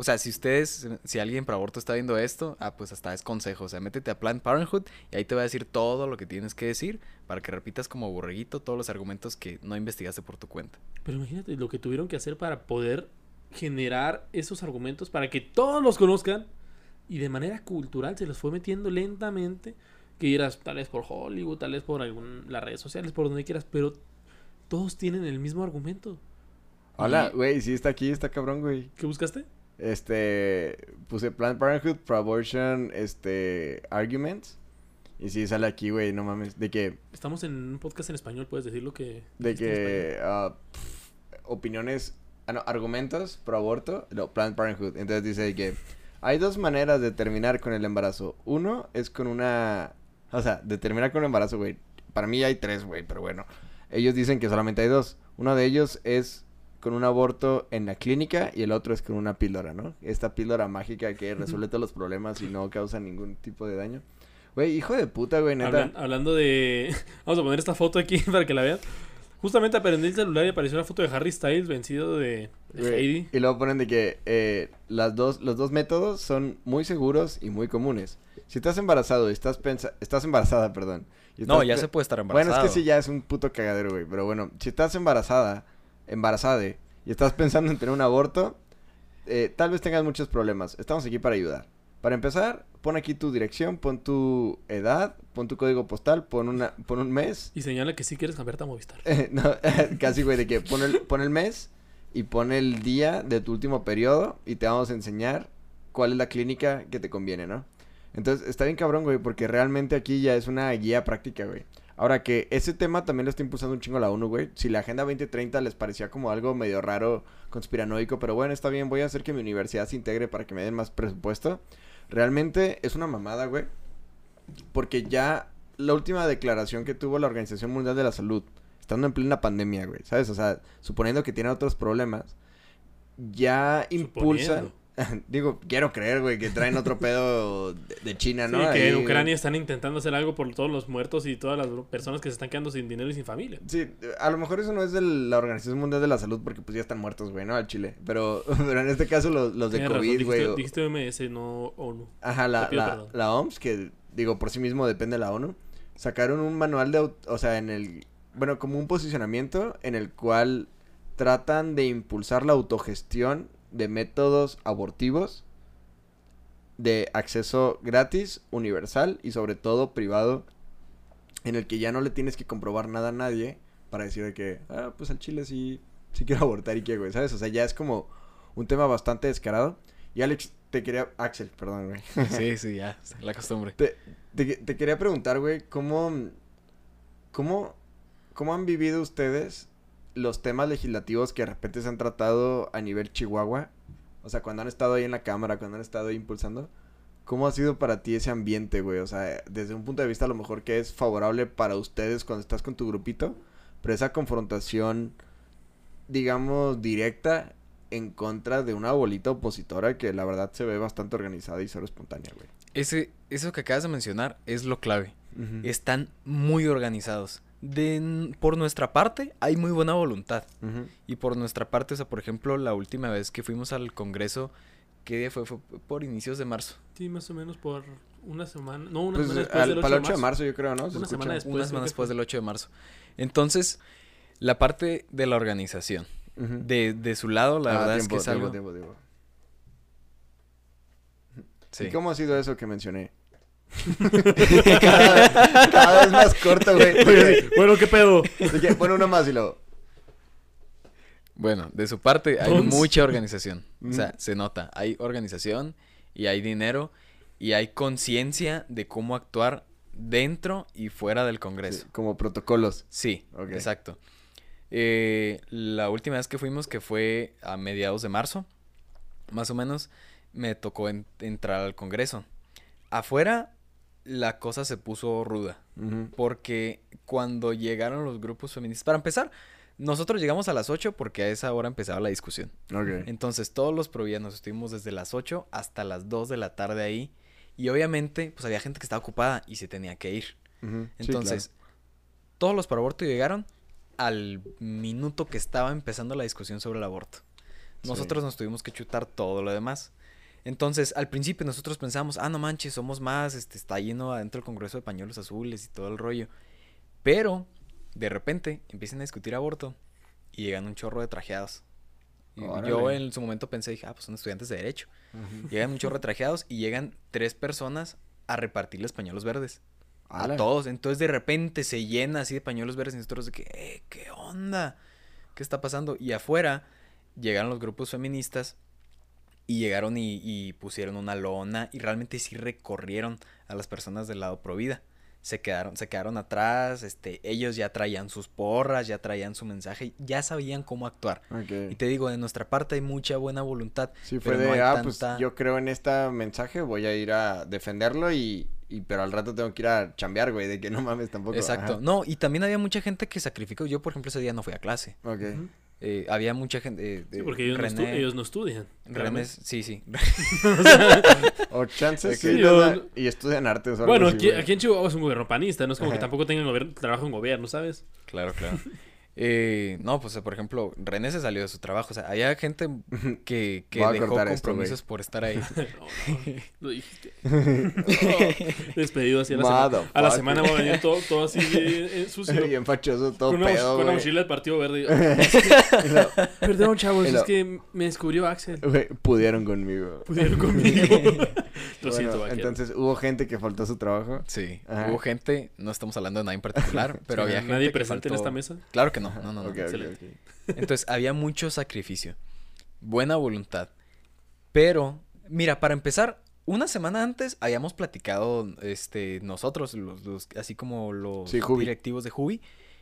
O sea, si ustedes, si alguien pro aborto está viendo esto, ah, pues hasta es consejo. O sea, métete a Planned Parenthood y ahí te va a decir todo lo que tienes que decir para que repitas como borreguito todos los argumentos que no investigaste por tu cuenta. Pero imagínate lo que tuvieron que hacer para poder generar esos argumentos para que todos los conozcan y de manera cultural se los fue metiendo lentamente. Que irás tal vez por Hollywood, tal vez por algún, las redes sociales, por donde quieras, pero todos tienen el mismo argumento. Hola, güey, sí está aquí, está cabrón, güey. ¿Qué buscaste? Este, puse Planned Parenthood Pro-Abortion, este, Arguments. Y sí sale aquí, güey, no mames. De que, Estamos en un podcast en español, puedes decir lo que... de que, ah, opiniones, ah, no, argumentos pro aborto, no, Planned Parenthood. Entonces dice que hay dos maneras de terminar con el embarazo. Uno es con una, o sea, de terminar con el embarazo, güey. Para mí hay tres, güey, pero bueno. Ellos dicen que solamente hay dos. Uno de ellos es con un aborto en la clínica y el otro es con una píldora, ¿no? Esta píldora mágica que resuelve todos los problemas y no causa ningún tipo de daño. Güey, hijo de puta, güey, neta. Hablan- hablando de... Vamos a poner esta foto aquí para que la vean. Justamente aprendí el celular y apareció la foto de Harry Styles vencido de, de Güey, Heidi. Y luego ponen de que eh, las dos, los dos métodos son muy seguros y muy comunes. Si estás embarazado y estás pensa estás embarazada, perdón. y No, ya se puede estar Bueno, embarazado. es que sí ya es un puto cagadero, güey. Pero bueno, si estás embarazada, embarazada y estás pensando en tener un aborto, eh, tal vez tengas muchos problemas. Estamos aquí para ayudar. Para empezar, pon aquí tu dirección, pon tu edad, pon tu código postal, pon, una, pon un mes Y señala que sí quieres cambiarte a Movistar. eh, no, casi, güey, de que pon el, pon el mes y pon el día de tu último periodo y te vamos a enseñar cuál es la clínica que te conviene, ¿no? Entonces, está bien cabrón, güey, porque realmente aquí ya es una guía práctica, güey. Ahora que ese tema también lo está impulsando un chingo la ONU, güey. Si la Agenda 2030 les parecía como algo medio raro, conspiranoico, pero bueno, está bien, voy a hacer que mi universidad se integre para que me den más presupuesto. Realmente es una mamada, güey. Porque ya la última declaración que tuvo la Organización Mundial de la Salud, estando en plena pandemia, güey, ¿sabes? O sea, suponiendo que tiene otros problemas, ya impulsan. Digo, quiero creer, güey, que traen otro pedo de, de China, Sí, ¿no? que en Ucrania están intentando hacer algo por todos los muertos y todas las personas que se están quedando sin dinero y sin familia. Sí, a lo mejor eso no es de la Organización Mundial de la Salud porque pues ya están muertos, güey, ¿no? Al Chile. Pero, pero en este caso los, los de Tienes razón, COVID, güey. dijiste, o- dijiste OMS, no ONU. Ajá, la, la, la OMS, que digo, por sí mismo depende de la ONU, sacaron un manual de, o sea, en el, bueno, como un posicionamiento en el cual tratan de impulsar la autogestión de métodos abortivos de acceso gratis, universal y sobre todo privado, en el que ya no le tienes que comprobar nada a nadie para decir de que, ah, pues al chile sí, sí quiero abortar y qué, güey, ¿sabes? O sea, ya es como un tema bastante descarado. Y Alex, te quería, Axel, perdón, güey. Sí, sí, ya, la costumbre. Te, te- te quería preguntar, güey, ¿cómo, cómo, ¿cómo han vivido ustedes los temas legislativos que de repente se han tratado a nivel Chihuahua? O sea, cuando han estado ahí en la Cámara, cuando han estado ahí impulsando. ¿Cómo ha sido para ti ese ambiente, güey? O sea, desde un punto de vista a lo mejor que es favorable para ustedes cuando estás con tu grupito, pero esa confrontación, digamos, directa en contra de una bolita opositora que la verdad se ve bastante organizada y cero espontánea, güey. Ese, eso que acabas de mencionar es lo clave. Están muy organizados. De, por nuestra parte, hay muy buena voluntad. Y por nuestra parte, o sea, por ejemplo, la última vez que fuimos al Congreso, ¿qué día fue? Fue por inicios de marzo. Sí, más o menos por una semana. No, una Pues semana después al, del 8 para el de 8 de marzo. marzo, yo creo, ¿no? Se Una semana después. Una semana después del 8 de marzo. Entonces, la parte de la organización. De, de su lado, la Ah, verdad tiempo, es que es tiempo, algo... tiempo, tiempo. Sí. ¿Y cómo ha sido eso que mencioné? cada, cada vez más corto, güey. Oye, bueno, ¿qué pedo? Que, Bueno, uno más y luego. Bueno, de su parte hay mucha organización. O Mm. sea, se nota. Hay organización y hay dinero y hay conciencia de cómo actuar dentro y fuera del Congreso. Como protocolos. Sí, Ok. exacto. Eh, la última vez que fuimos, que fue a mediados de marzo, más o menos, me tocó en- entrar al Congreso. Afuera, la cosa se puso ruda. Porque cuando llegaron los grupos feministas, para empezar, nosotros llegamos a las 8 porque a esa hora empezaba la discusión. Entonces todos los provianos estuvimos desde las 8 hasta las 2 de la tarde ahí. Y obviamente, pues había gente que estaba ocupada y se tenía que ir. Sí, Entonces, todos los para aborto llegaron al minuto que estaba empezando la discusión sobre el aborto. Sí. Nosotros nos tuvimos que chutar todo lo demás. Entonces, al principio nosotros pensamos, ah, no manches, somos más, este, está lleno adentro el Congreso de pañuelos azules y todo el rollo. Pero, de repente, empiezan a discutir aborto y llegan un chorro de trajeados. Yo en su momento pensé, dije, ah, pues son estudiantes de Derecho. Llegan un chorro de trajeados y llegan tres personas a repartirles pañuelos verdes. A todos. Entonces de repente se llena así de pañuelos verdes y nosotros de que, eh, ¿qué onda? ¿Qué está pasando? Y afuera llegaron los grupos feministas y llegaron y, y pusieron una lona y realmente sí recorrieron a las personas del lado pro vida. Se quedaron, se quedaron atrás, este, ellos ya traían sus porras, ya traían su mensaje, ya sabían cómo actuar. Y te digo, de nuestra parte hay mucha buena voluntad. Sí, fue pero de, no hay ah, pues tanta- yo creo en este mensaje, voy a ir a defenderlo y, y pero al rato tengo que ir a chambear, güey, de que no mames tampoco. Exacto. Ajá. No, y también había mucha gente que sacrificó. Yo, por ejemplo, ese día no fui a clase. Ok. Eh, había mucha gente. eh, Sí, porque ellos, no, ellos estudian. René- sí, sí. O chances y estudian artes o algo Bueno, así, aquí, en Chihuahua es un gobierno panista, no es como que tampoco tengan trabajo en gobierno, ¿sabes? claro, claro. Eh, no, pues, por ejemplo, René se salió de su trabajo. O sea, había gente que, que dejó cortar esto, compromisos por estar ahí. No, no, lo dijiste. No, despedido así a la semana. A la semana va a venir todo, todo así de- eh, sucio. Bien fachoso, todo con una, pedo, con una mochila del Partido Verde. Lo- Perdón, chavos, es que me descubrió Axel. pudieron conmigo. Pudieron conmigo. Lo Bueno, siento, vaquero. entonces hubo gente que faltó a su trabajo. Sí. Ajá. Hubo gente, no estamos hablando de nada en particular, pero Sí, había gente ¿Nadie que presente en faltó- esta mesa? Claro que no, no, no. no. Ok. Entonces había mucho sacrificio, buena voluntad, pero mira, para empezar, una semana antes habíamos platicado, este, nosotros, los, los- así como los Sí, directivos de Jubi,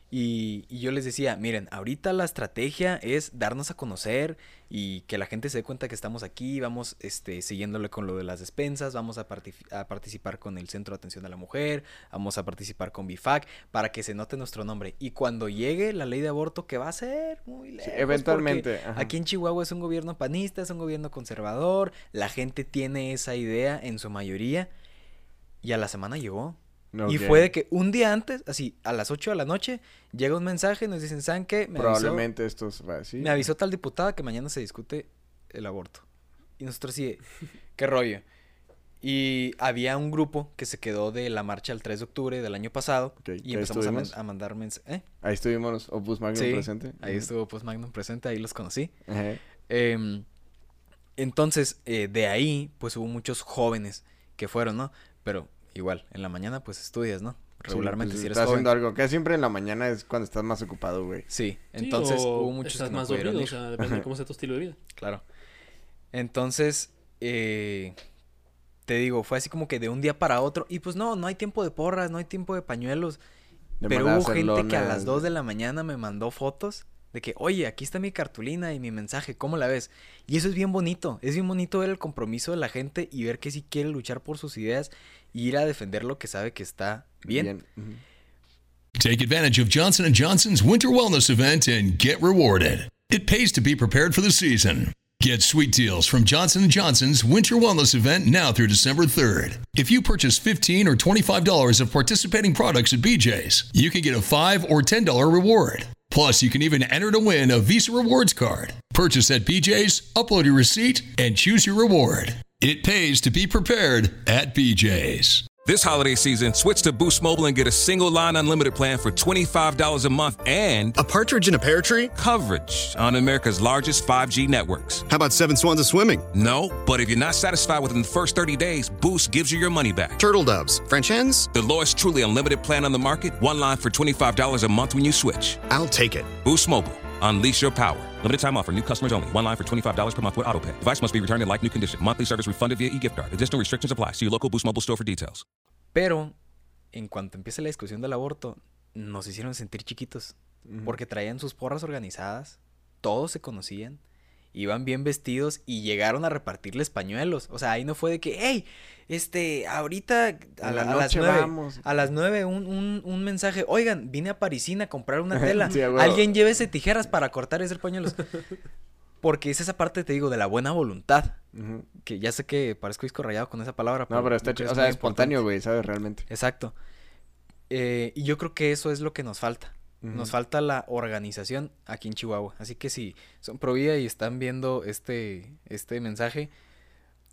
Y, y yo les decía, miren, ahorita la estrategia es darnos a conocer y que la gente se dé cuenta que estamos aquí, vamos este, siguiéndole con lo de las despensas, vamos a, a participar con el Centro de Atención a la Mujer, vamos a participar con BIFAC, para que se note nuestro nombre. Y cuando llegue la ley de aborto, que va a ser muy lejos. eventualmente. Aquí en Chihuahua es un gobierno panista, es un gobierno conservador, la gente tiene esa idea en su mayoría, y a la semana llegó. Y fue de que un día antes, así, a las 8 de la noche, llega un mensaje, nos dicen, ¿saben qué? Me avisó, Probablemente esto se va así. me avisó tal diputada que mañana se discute el aborto. Y nosotros sí, ¿qué rollo? Y había un grupo que se quedó de la marcha el 3 de octubre del año pasado y ¿que ahí empezamos a, man- estuvimos? a mandar mensajes. ¿Eh? Ahí estuvimos Opus Magnum Sí, presente. ahí estuvo Post Magnum presente, ahí los conocí. Em, entonces, eh, de ahí, pues hubo muchos jóvenes que fueron, ¿no? Pero igual, en la mañana, pues estudias, ¿no? Sí, Regularmente, pues, si eres estás joven. haciendo algo. Que siempre en la mañana es cuando estás más ocupado, güey. Sí, Sí, entonces o hubo muchos estás que no más dormido, o sea, depende de cómo sea tu estilo de vida. Claro. Entonces, eh, te digo, fue así como que de un día para otro. Y pues no, no hay tiempo de porras, no hay tiempo de pañuelos. De Pero hubo gente que a las 2 de la mañana me mandó fotos de que, oye, aquí está mi cartulina y mi mensaje, ¿cómo la ves? Y eso es bien bonito, es bien bonito ver el compromiso de la gente y ver que sí quiere luchar por sus ideas y ir a defender lo que sabe que está bien. Ujú. Take advantage of Johnson & Johnson's Winter Wellness Event and get rewarded. It pays to be prepared for the season. Get sweet deals from Johnson & Johnson's Winter Wellness Event now through December 3rd. If you purchase 15 or $25 of participating products at BJ's, you can get a 5 or $10 reward. Plus, you can even enter to win a Visa Rewards card. Purchase at BJ's, upload your receipt, and choose your reward. It pays to be prepared at BJ's. This holiday season, switch to Boost Mobile and get a single line unlimited plan for $25 a month and A partridge in a pear tree? coverage on America's largest 5G networks. How about seven swans of swimming? No, but if you're not satisfied within the first 30 days, Boost gives you your money back. Turtle doves? French hens? The lowest truly unlimited plan on the market, one line for $25 a month when you switch. I'll take it. Boost Mobile. Unleash your power. Limited time offer. New customers only. One line for $25 per month with autopay. Device must be returned in like new condition. Monthly service refunded via e-gift card. Additional restrictions apply. See your local Boost Mobile store for details. Pero, en cuanto empieza la discusión del aborto, nos hicieron sentir chiquitos. Porque traían sus porras organizadas, todos se conocían, iban bien vestidos y llegaron a repartirles pañuelos. O sea, ahí no fue de que, hey, este, ahorita a, En la- la a las nueve, vamos". a las nueve un, un, un mensaje, oigan, vine a Parisina a comprar una tela, Sí, alguien llévese tijeras para cortar y hacer pañuelos. Porque es esa parte, te digo, de la buena voluntad. Que ya sé que parezco disco rayado con esa palabra. No, pero está es O sea, espontáneo, güey, ¿sabes? Realmente. Exacto. Eh, y yo creo que eso es lo que nos falta. Nos falta la organización aquí en Chihuahua. Así que si son pro vida y están viendo este, este mensaje,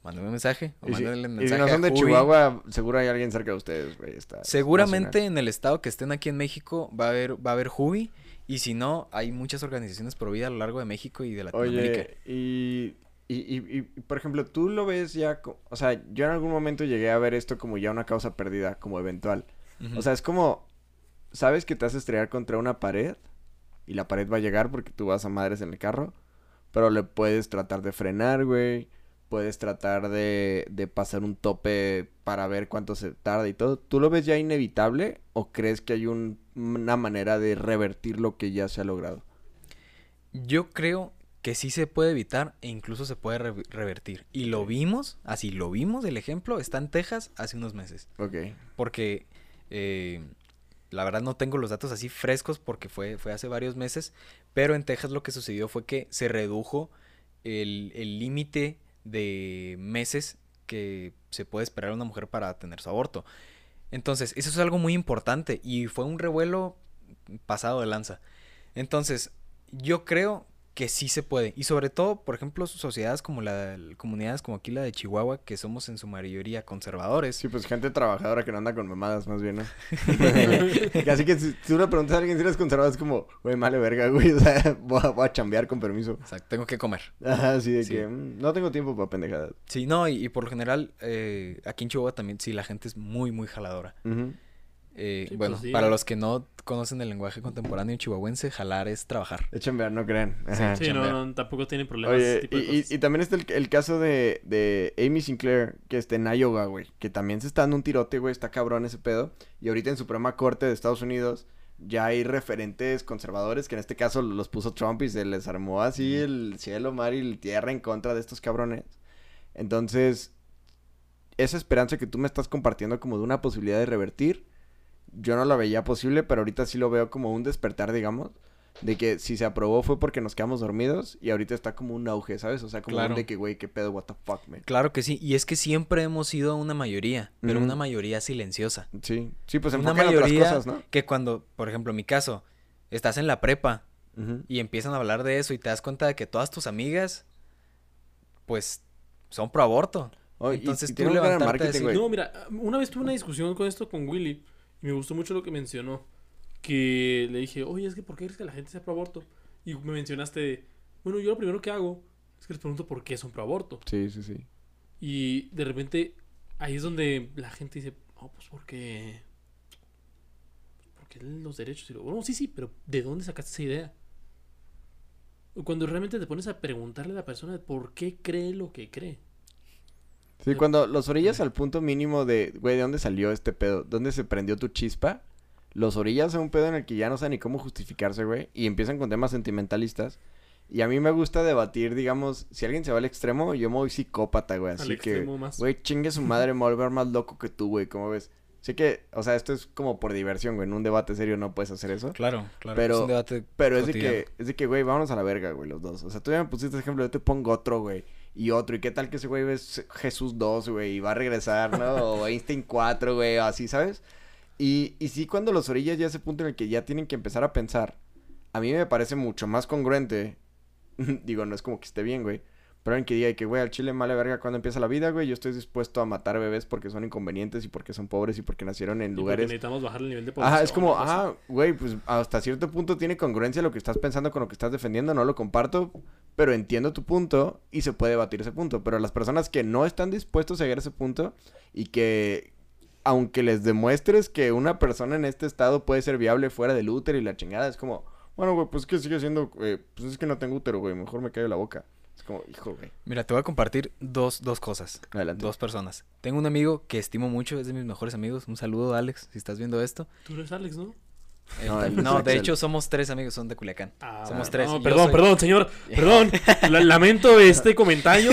mándenme un mensaje. O Y si, mándenle y si mensaje no son de Ubi. Seguro hay alguien cerca de ustedes, güey. está Seguramente nacional. en el estado que estén aquí en México va a haber, va a haber Hubi. Y si no, hay muchas organizaciones pro vida a lo largo de México y de Latinoamérica. Oye, y, y, y, y, por ejemplo, tú lo ves ya, o sea, yo en algún momento llegué a ver esto como ya una causa perdida, como eventual. Ujú. O sea, es como, sabes que te vas a estrellar contra una pared y la pared va a llegar porque tú vas a madres en el carro, pero le puedes tratar de frenar, güey. Puedes tratar de, de pasar un tope para ver cuánto se tarda y todo. ¿Tú lo ves ya inevitable o crees que hay un- una manera de revertir lo que ya se ha logrado? Yo creo que sí se puede evitar e incluso se puede re- revertir. Y lo vimos, así lo vimos, el ejemplo está en Texas hace unos meses. Ok. Porque eh, la verdad no tengo los datos así frescos porque fue, fue hace varios meses. Pero en Texas lo que sucedió fue que se redujo el el límite de meses que se puede esperar a una mujer para tener su aborto. Entonces, eso es algo muy importante y fue un revuelo pasado de lanza. Entonces, yo creo que sí se puede. Y sobre todo, por ejemplo, sociedades como la, comunidades como aquí la de Chihuahua, que somos en su mayoría conservadores. Sí, pues gente trabajadora que no anda con mamadas, más bien, ¿no? Así que si tú le preguntas a alguien si eres conservador, es como, güey, male verga, güey. O sea, voy a, voy a chambear con permiso. Exacto, tengo que comer. Ajá, sí, de Sí. que mm, no tengo tiempo para pendejadas. Sí, no, y, y por lo general, eh, aquí en Chihuahua también, sí, la gente es muy, muy jaladora. Ujú. Eh, Sí, bueno, pues sí. para los que no conocen el lenguaje contemporáneo chihuahuense, jalar es trabajar. Es chambear, no crean. Ajá. Sí, no, tampoco tienen problemas. ese Oye, tipo de y, y- cosas. y también está el, el caso de, de Amy Sinclair, que está en Iowa, güey. Que también se está dando un tirote, güey. Está cabrón ese pedo. Y ahorita en Suprema Corte de Estados Unidos ya hay referentes conservadores que en este caso los puso Trump y se les armó así el cielo, mar y la tierra en contra de estos cabrones. Entonces, esa esperanza que tú me estás compartiendo como de una posibilidad de revertir, yo no la veía posible, pero ahorita sí lo veo como un despertar, digamos, de que si se aprobó fue porque nos quedamos dormidos y ahorita está como un auge, ¿sabes? O sea, como un Claro. de que, güey, qué pedo, what the fuck, man. Claro que sí, y es que siempre hemos sido una mayoría, pero una mayoría silenciosa. Sí, sí, pues una enfoca en otras mayoría cosas, ¿no? que cuando, por ejemplo, en mi caso, estás en la prepa y empiezan a hablar de eso y te das cuenta de que todas tus amigas, pues, son pro aborto. Oh, y- Entonces y tú un levantarte a marketing, decir, güey. No, mira, una vez tuve una discusión con esto con Willy y me gustó mucho lo que mencionó. Que le dije, oye, es que ¿por qué crees que la gente sea pro aborto? Y me mencionaste, bueno, yo lo primero que hago es que les pregunto por qué son pro aborto. Sí, sí, sí. Y de repente ahí es donde la gente dice, oh, pues porque... Porque los derechos. Y lo, bueno, sí, sí, pero ¿de dónde sacaste esa idea? Cuando realmente te pones a preguntarle a la persona por qué cree lo que cree. Sí, cuando los orillas al punto mínimo de, güey, ¿de dónde salió este pedo? ¿Dónde se prendió tu chispa? Los orillas a un pedo en el que ya no saben ni cómo justificarse, güey. Y empiezan con temas sentimentalistas. Y a mí me gusta debatir, digamos, si alguien se va al extremo, yo me voy psicópata, güey. Al Así que, extremo más. güey, chingue su madre, me voy a volver más loco que tú, güey. ¿Cómo ves? Sé que, o sea, esto es como por diversión, güey. En un debate serio no puedes hacer eso. Claro, claro. Pero, es un debate pero es de que, es de que, güey, vámonos a la verga, güey, los dos. O sea, tú ya me pusiste ejemplo, yo te pongo otro, güey. Y otro, y qué tal que ese güey es Jesús 2, güey, y va a regresar, ¿no? O Einstein 4, güey, o así, ¿sabes? Y, y sí, cuando los orillas ya ese punto en el que ya tienen que empezar a pensar, a mí me parece mucho más congruente. Digo, no es como que esté bien, güey. Pero en que diga que, güey, al chile male verga cuando empieza la vida, güey. Yo estoy dispuesto a matar bebés porque son inconvenientes y porque son pobres y porque nacieron en Y porque lugares necesitamos bajar el nivel de población. Ajá, es como, ajá, güey, pues hasta cierto punto tiene congruencia lo que estás pensando con lo que estás defendiendo, no lo comparto, pero entiendo tu punto y se puede debatir ese punto. Pero las personas que no están dispuestos a llegar a ese punto y que, aunque les demuestres que una persona en este estado puede ser viable fuera del útero y la chingada, es como, bueno, güey, pues que sigue siendo, eh, pues es que no tengo útero, güey, mejor me callo la boca. Es como, hijo, güey. Mira, te voy a compartir dos, dos cosas. Adelante. Dos personas. Tengo un amigo que estimo mucho, es de mis mejores amigos. Un saludo, Alex, si estás viendo esto. Tú eres Alex, ¿no? Eh, No, de hecho somos tres amigos, son de Culiacán. Ah, somos tres. perdón, soy- perdón, señor. Perdón. La- lamento este comentario.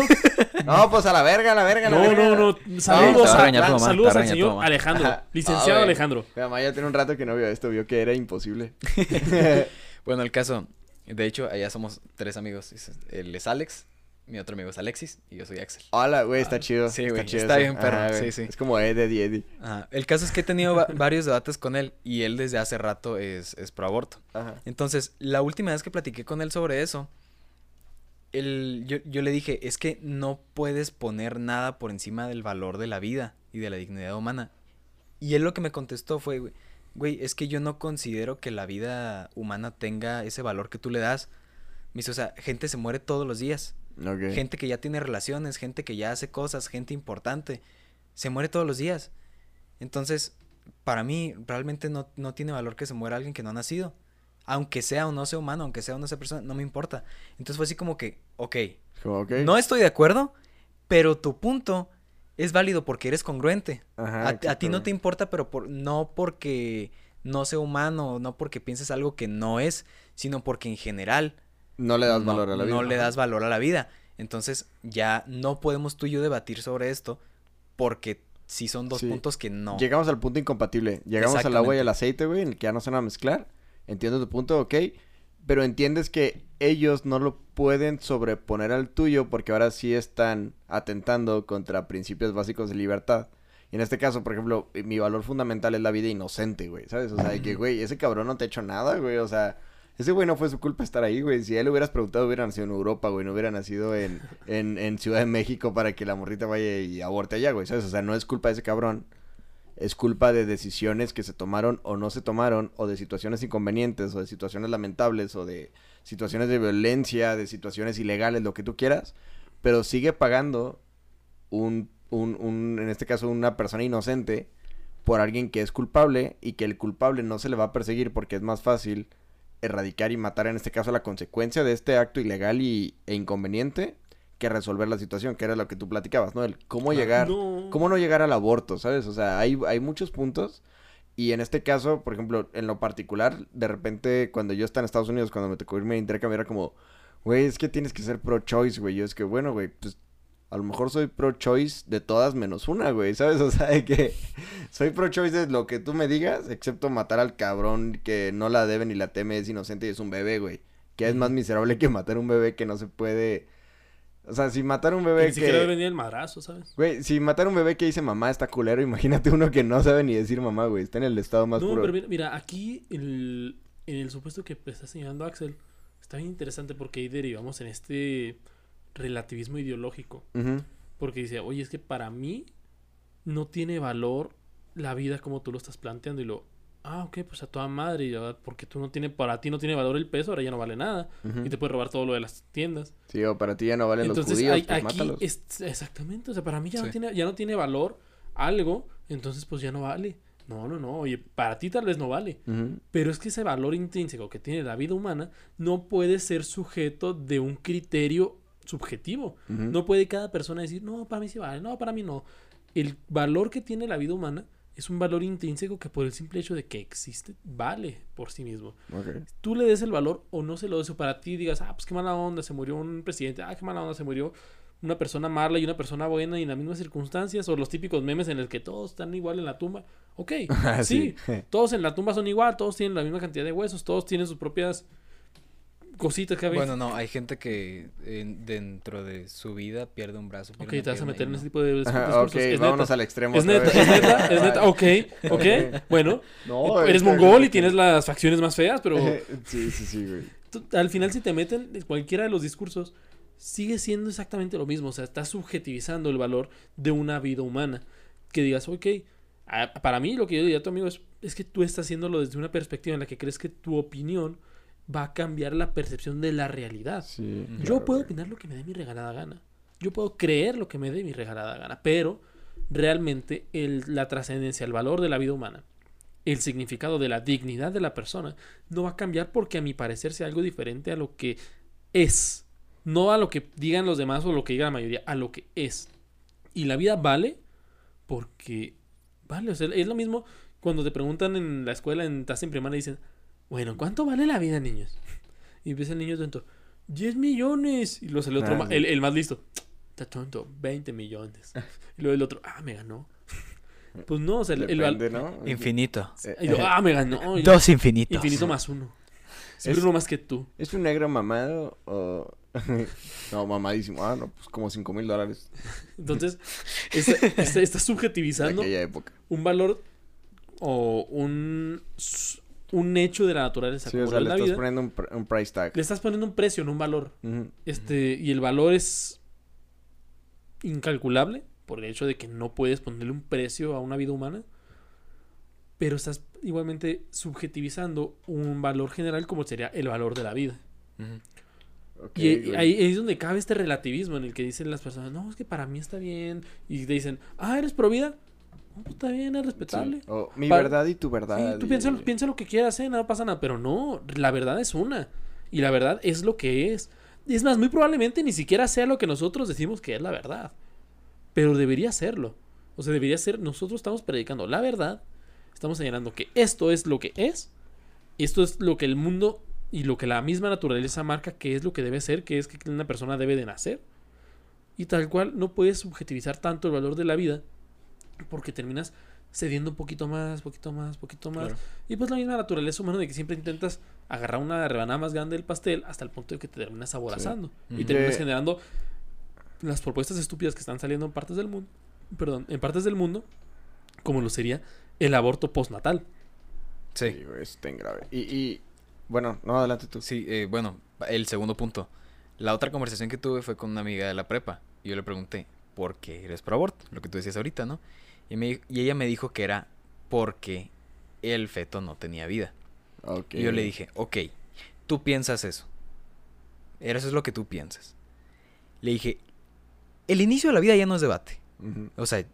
No, pues a la verga, a la verga, a la No, verga. no, no. Saludos, a a, saludos al señor. Alejandro. Ajá. Licenciado Ah. Alejandro. Mi mamá ya tiene un rato que no vio esto, vio que era imposible. Bueno, el caso, de hecho, allá somos tres amigos. Él es Alex, mi otro amigo es Alexis y yo soy Axel. Hola, güey, está chido. Sí, güey, chido está eso. bien, perro, Ajá, sí, sí. Es como Eddie, Eddie. Ajá, El caso es que he tenido va- varios debates con él y él desde hace rato es, es pro aborto. Ajá. Entonces, la última vez que platiqué con él sobre eso, él, yo, yo le dije, es que no puedes poner nada por encima del valor de la vida y de la dignidad humana. Y él lo que me contestó fue, güey, güey, es que yo no considero que la vida humana tenga ese valor que tú le das. Me dice, o sea, gente se muere todos los días. Ok. Gente que ya tiene relaciones, gente que ya hace cosas, gente importante. Se muere todos los días. Entonces, para mí, realmente no, no tiene valor que se muera alguien que no ha nacido. Aunque sea o no sea humano, aunque sea o no sea persona, no me importa. Entonces fue así como que, ok, Como, ok. no estoy de acuerdo, pero tu punto es válido porque eres congruente. Ajá, a, a ti no te importa, pero por, no porque no sea humano, no porque pienses algo que no es, sino porque en general No le das no- valor a la vida. No le das valor a la vida. Entonces, ya no podemos tú y yo debatir sobre esto porque si son dos Sí. puntos que no. Llegamos al punto incompatible. Llegamos al agua y al aceite, güey, en el que ya no se van a mezclar. Entiendo tu punto, ok. Pero entiendes que ellos no lo pueden sobreponer al tuyo porque ahora sí están atentando contra principios básicos de libertad. Y en este caso, por ejemplo, eh, mi valor fundamental es la vida inocente, güey, ¿sabes? O sea, de que, güey, ese cabrón no te ha hecho nada, güey, o sea... Ese güey no fue su culpa estar ahí, güey. Si a él le hubieras preguntado, hubiera nacido en Europa, güey. No hubiera nacido en, en, en Ciudad de México para que la morrita vaya y aborte allá, güey. ¿Sabes? O sea, no es culpa de ese cabrón. Es culpa de decisiones que se tomaron o no se tomaron, o de situaciones inconvenientes, o de situaciones lamentables, o de situaciones de violencia, de situaciones ilegales, lo que tú quieras. Pero sigue pagando un, un, un, en este caso, una persona inocente por alguien que es culpable y que el culpable no se le va a perseguir porque es más fácil erradicar y matar, en este caso, la consecuencia de este acto ilegal y, e inconveniente que resolver la situación, que era lo que tú platicabas, ¿no? El cómo llegar, No. cómo no llegar al aborto, ¿sabes? O sea, hay, hay muchos puntos Y en este caso, por ejemplo, en lo particular, de repente, cuando yo estaba en Estados Unidos, cuando me tocó irme a intercambio, era como, güey, es que tienes que ser pro-choice, güey. Yo es que, bueno, güey, pues a lo mejor soy pro-choice de todas menos una, güey, ¿sabes? O sea, de que soy pro-choice de lo que tú me digas, excepto matar al cabrón que no la debe ni la teme, es inocente y es un bebé, güey. Que es más miserable que matar un bebé que no se puede... O sea, si matar un bebé Ni que... siquiera debe venir el madrazo, ¿sabes? Güey, si matar un bebé que dice mamá está culero, imagínate uno que no sabe ni decir mamá, güey. Está en el estado más No, puro. pero mira, mira, aquí el- en el supuesto que está señalando Axel, está bien interesante porque ahí derivamos en este relativismo ideológico. Porque dice, oye, es que para mí no tiene valor la vida como tú lo estás planteando. Y lo, ah, ok, pues a toda madre, y ya, porque tú no tiene, para ti no tiene valor el peso, ahora ya no vale nada. Y te puedes robar todo lo de las tiendas. Sí, o para ti ya no valen Entonces, los judíos, hay- pues aquí mátalos. es- exactamente, o sea, para mí ya, no tiene, ya no tiene valor algo, entonces pues ya no vale. No, no, no, oye, para ti tal vez no vale. Pero es que ese valor intrínseco que tiene la vida humana no puede ser sujeto de un criterio subjetivo. No puede cada persona decir, no, para mí sí vale, no, para mí no. El valor que tiene la vida humana es un valor intrínseco que por el simple hecho de que existe, vale por sí mismo. Tú le des el valor o no se lo des o para ti digas, ah, pues qué mala onda, se murió un presidente, ah, qué mala onda, se murió una persona mala y una persona buena y en las mismas circunstancias, o los típicos memes en el que todos están igual en la tumba. Ok, Ah, sí, sí. todos en la tumba son igual, todos tienen la misma cantidad de huesos, todos tienen sus propias cositas que Bueno, no, hay gente que en- dentro de su vida pierde un brazo. Ok, pierde te una vas a meter en no. ese tipo de discursos. ok, Es vámonos neta. al extremo Es neta, es neta, es neta. Ok, ok. Ok. Bueno, No, eres mongol y tienes las facciones más feas, pero sí, sí, sí, güey. tú- al final si te meten en cualquiera de los discursos, sigue siendo exactamente lo mismo. O sea, estás subjetivizando el valor de una vida humana. Que digas, ok, a- para mí lo que yo diría a tu amigo es, es que tú estás haciéndolo desde una perspectiva en la que crees que tu opinión va a cambiar la percepción de la realidad. Sí. Yo claro, puedo opinar lo que me dé mi regalada gana. Yo puedo creer lo que me dé mi regalada gana. Pero realmente el- la trascendencia, el valor de la vida humana, el significado de la dignidad de la persona, no va a cambiar porque a mi parecer sea algo diferente a lo que es. No a lo que digan los demás o lo que diga la mayoría, a lo que es. Y la vida vale porque vale. O sea, es lo mismo cuando te preguntan en la escuela, en tasa en primaria, dicen, bueno, ¿cuánto vale la vida, niños? Y empieza el niño tonto, 10 millones. Y luego sale otro, Ah, ma- el, el más listo, está tonto, 20 millones. Y luego el otro, ah, me ganó. Pues no, o sea, el, el Depende, ¿no? Infinito. Eh, y luego, ah, me ganó. Y- Dos infinitos. Infinito más uno. Siempre Es- uno más que tú. ¿Es un negro mamado o...? no, mamadísimo. Ah, no, pues como 5 mil dólares Entonces, está, está- está de subjetivizando aquella época. un valor o un, un hecho de la naturaleza Sí, como o sea, le estás vida. poniendo un, pr- un price tag. Le estás poniendo un precio, no un valor. Este, y el valor es incalculable por el hecho de que no puedes ponerle un precio a una vida humana. Pero estás igualmente subjetivizando un valor general como sería el valor de la vida. Y güey. ahí es donde cabe este relativismo en el que dicen las personas, no, es que para mí está bien. Y te dicen, ah, ¿eres pro vida? Pues está bien, es respetable. Sí. Mi Para- verdad y tu verdad. Sí, tú y- piensa, piensa lo que quieras, ¿eh? Nada pasa nada. Pero no, la verdad es una. Y la verdad es lo que es. Es más, muy probablemente ni siquiera sea lo que nosotros decimos que es la verdad. Pero debería serlo. O sea, debería ser, nosotros estamos predicando la verdad. Estamos señalando que esto es lo que es. Esto es lo que el mundo y lo que la misma naturaleza marca que es lo que debe ser, que es que una persona debe de nacer. Y tal cual no puedes subjetivizar tanto el valor de la vida porque terminas cediendo un poquito más, poquito más, poquito más. Claro. Y pues la misma naturaleza humana de que siempre intentas agarrar una rebanada más grande del pastel hasta el punto de que te terminas aborazando. Y terminas Que- generando las propuestas estúpidas que están saliendo en partes del mundo. Perdón, en partes del mundo, como lo sería el aborto postnatal. Sí, está en grave. Y, y... Bueno, no, adelante tú. Sí, eh, bueno, el segundo punto. La otra conversación que tuve fue con una amiga de la prepa. Y yo le pregunté, ¿por qué eres pro aborto? Lo que tú decías ahorita, ¿no? Y, me, y ella me dijo que era porque el feto no tenía vida. Y yo le dije, ok, tú piensas eso. Eso es lo que tú piensas. Le dije, el inicio de la vida ya no es debate. O sea,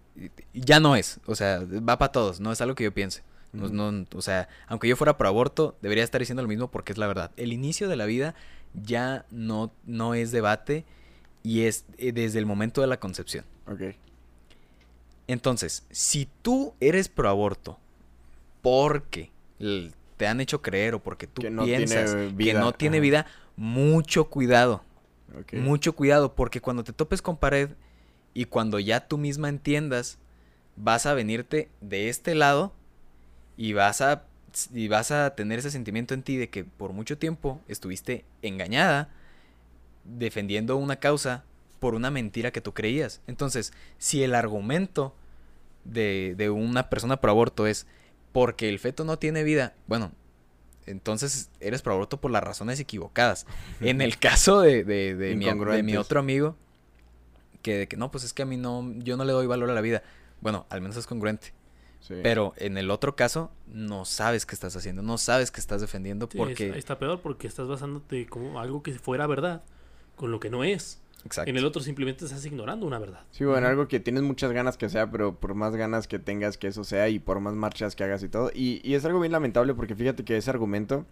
ya no es. O sea, va para todos. No es algo que yo piense. No- no- o sea, aunque yo fuera pro aborto, debería estar diciendo lo mismo porque es la verdad. El inicio de la vida ya no, no es debate y es eh, desde el momento de la concepción. Entonces, si tú eres pro aborto porque te han hecho creer o porque tú Que no piensas que no tiene ajá. vida, mucho cuidado. Mucho cuidado, porque cuando te topes con pared y cuando ya tú misma entiendas, vas a venirte de este lado y vas a y vas a tener ese sentimiento en ti de que por mucho tiempo estuviste engañada defendiendo una causa por una mentira que tú creías. Entonces, si el argumento de, de una persona pro aborto es porque el feto no tiene vida, bueno, entonces eres pro aborto por las razones equivocadas. En el caso de, de, de mi, de mi Incongruentes. otro amigo, que, de que no, pues es que a mí no, yo no le doy valor a la vida. Bueno, al menos es congruente. Sí. Pero en el otro caso, no sabes qué estás haciendo, no sabes qué estás defendiendo Sí, porque... está peor porque estás basándote como algo que fuera verdad con lo que no es. Exacto. En el otro simplemente estás ignorando una verdad. Sí, bueno, algo que tienes muchas ganas que sea, pero por más ganas que tengas que eso sea y por más marchas que hagas y todo. Y, y es algo bien lamentable porque fíjate que ese argumento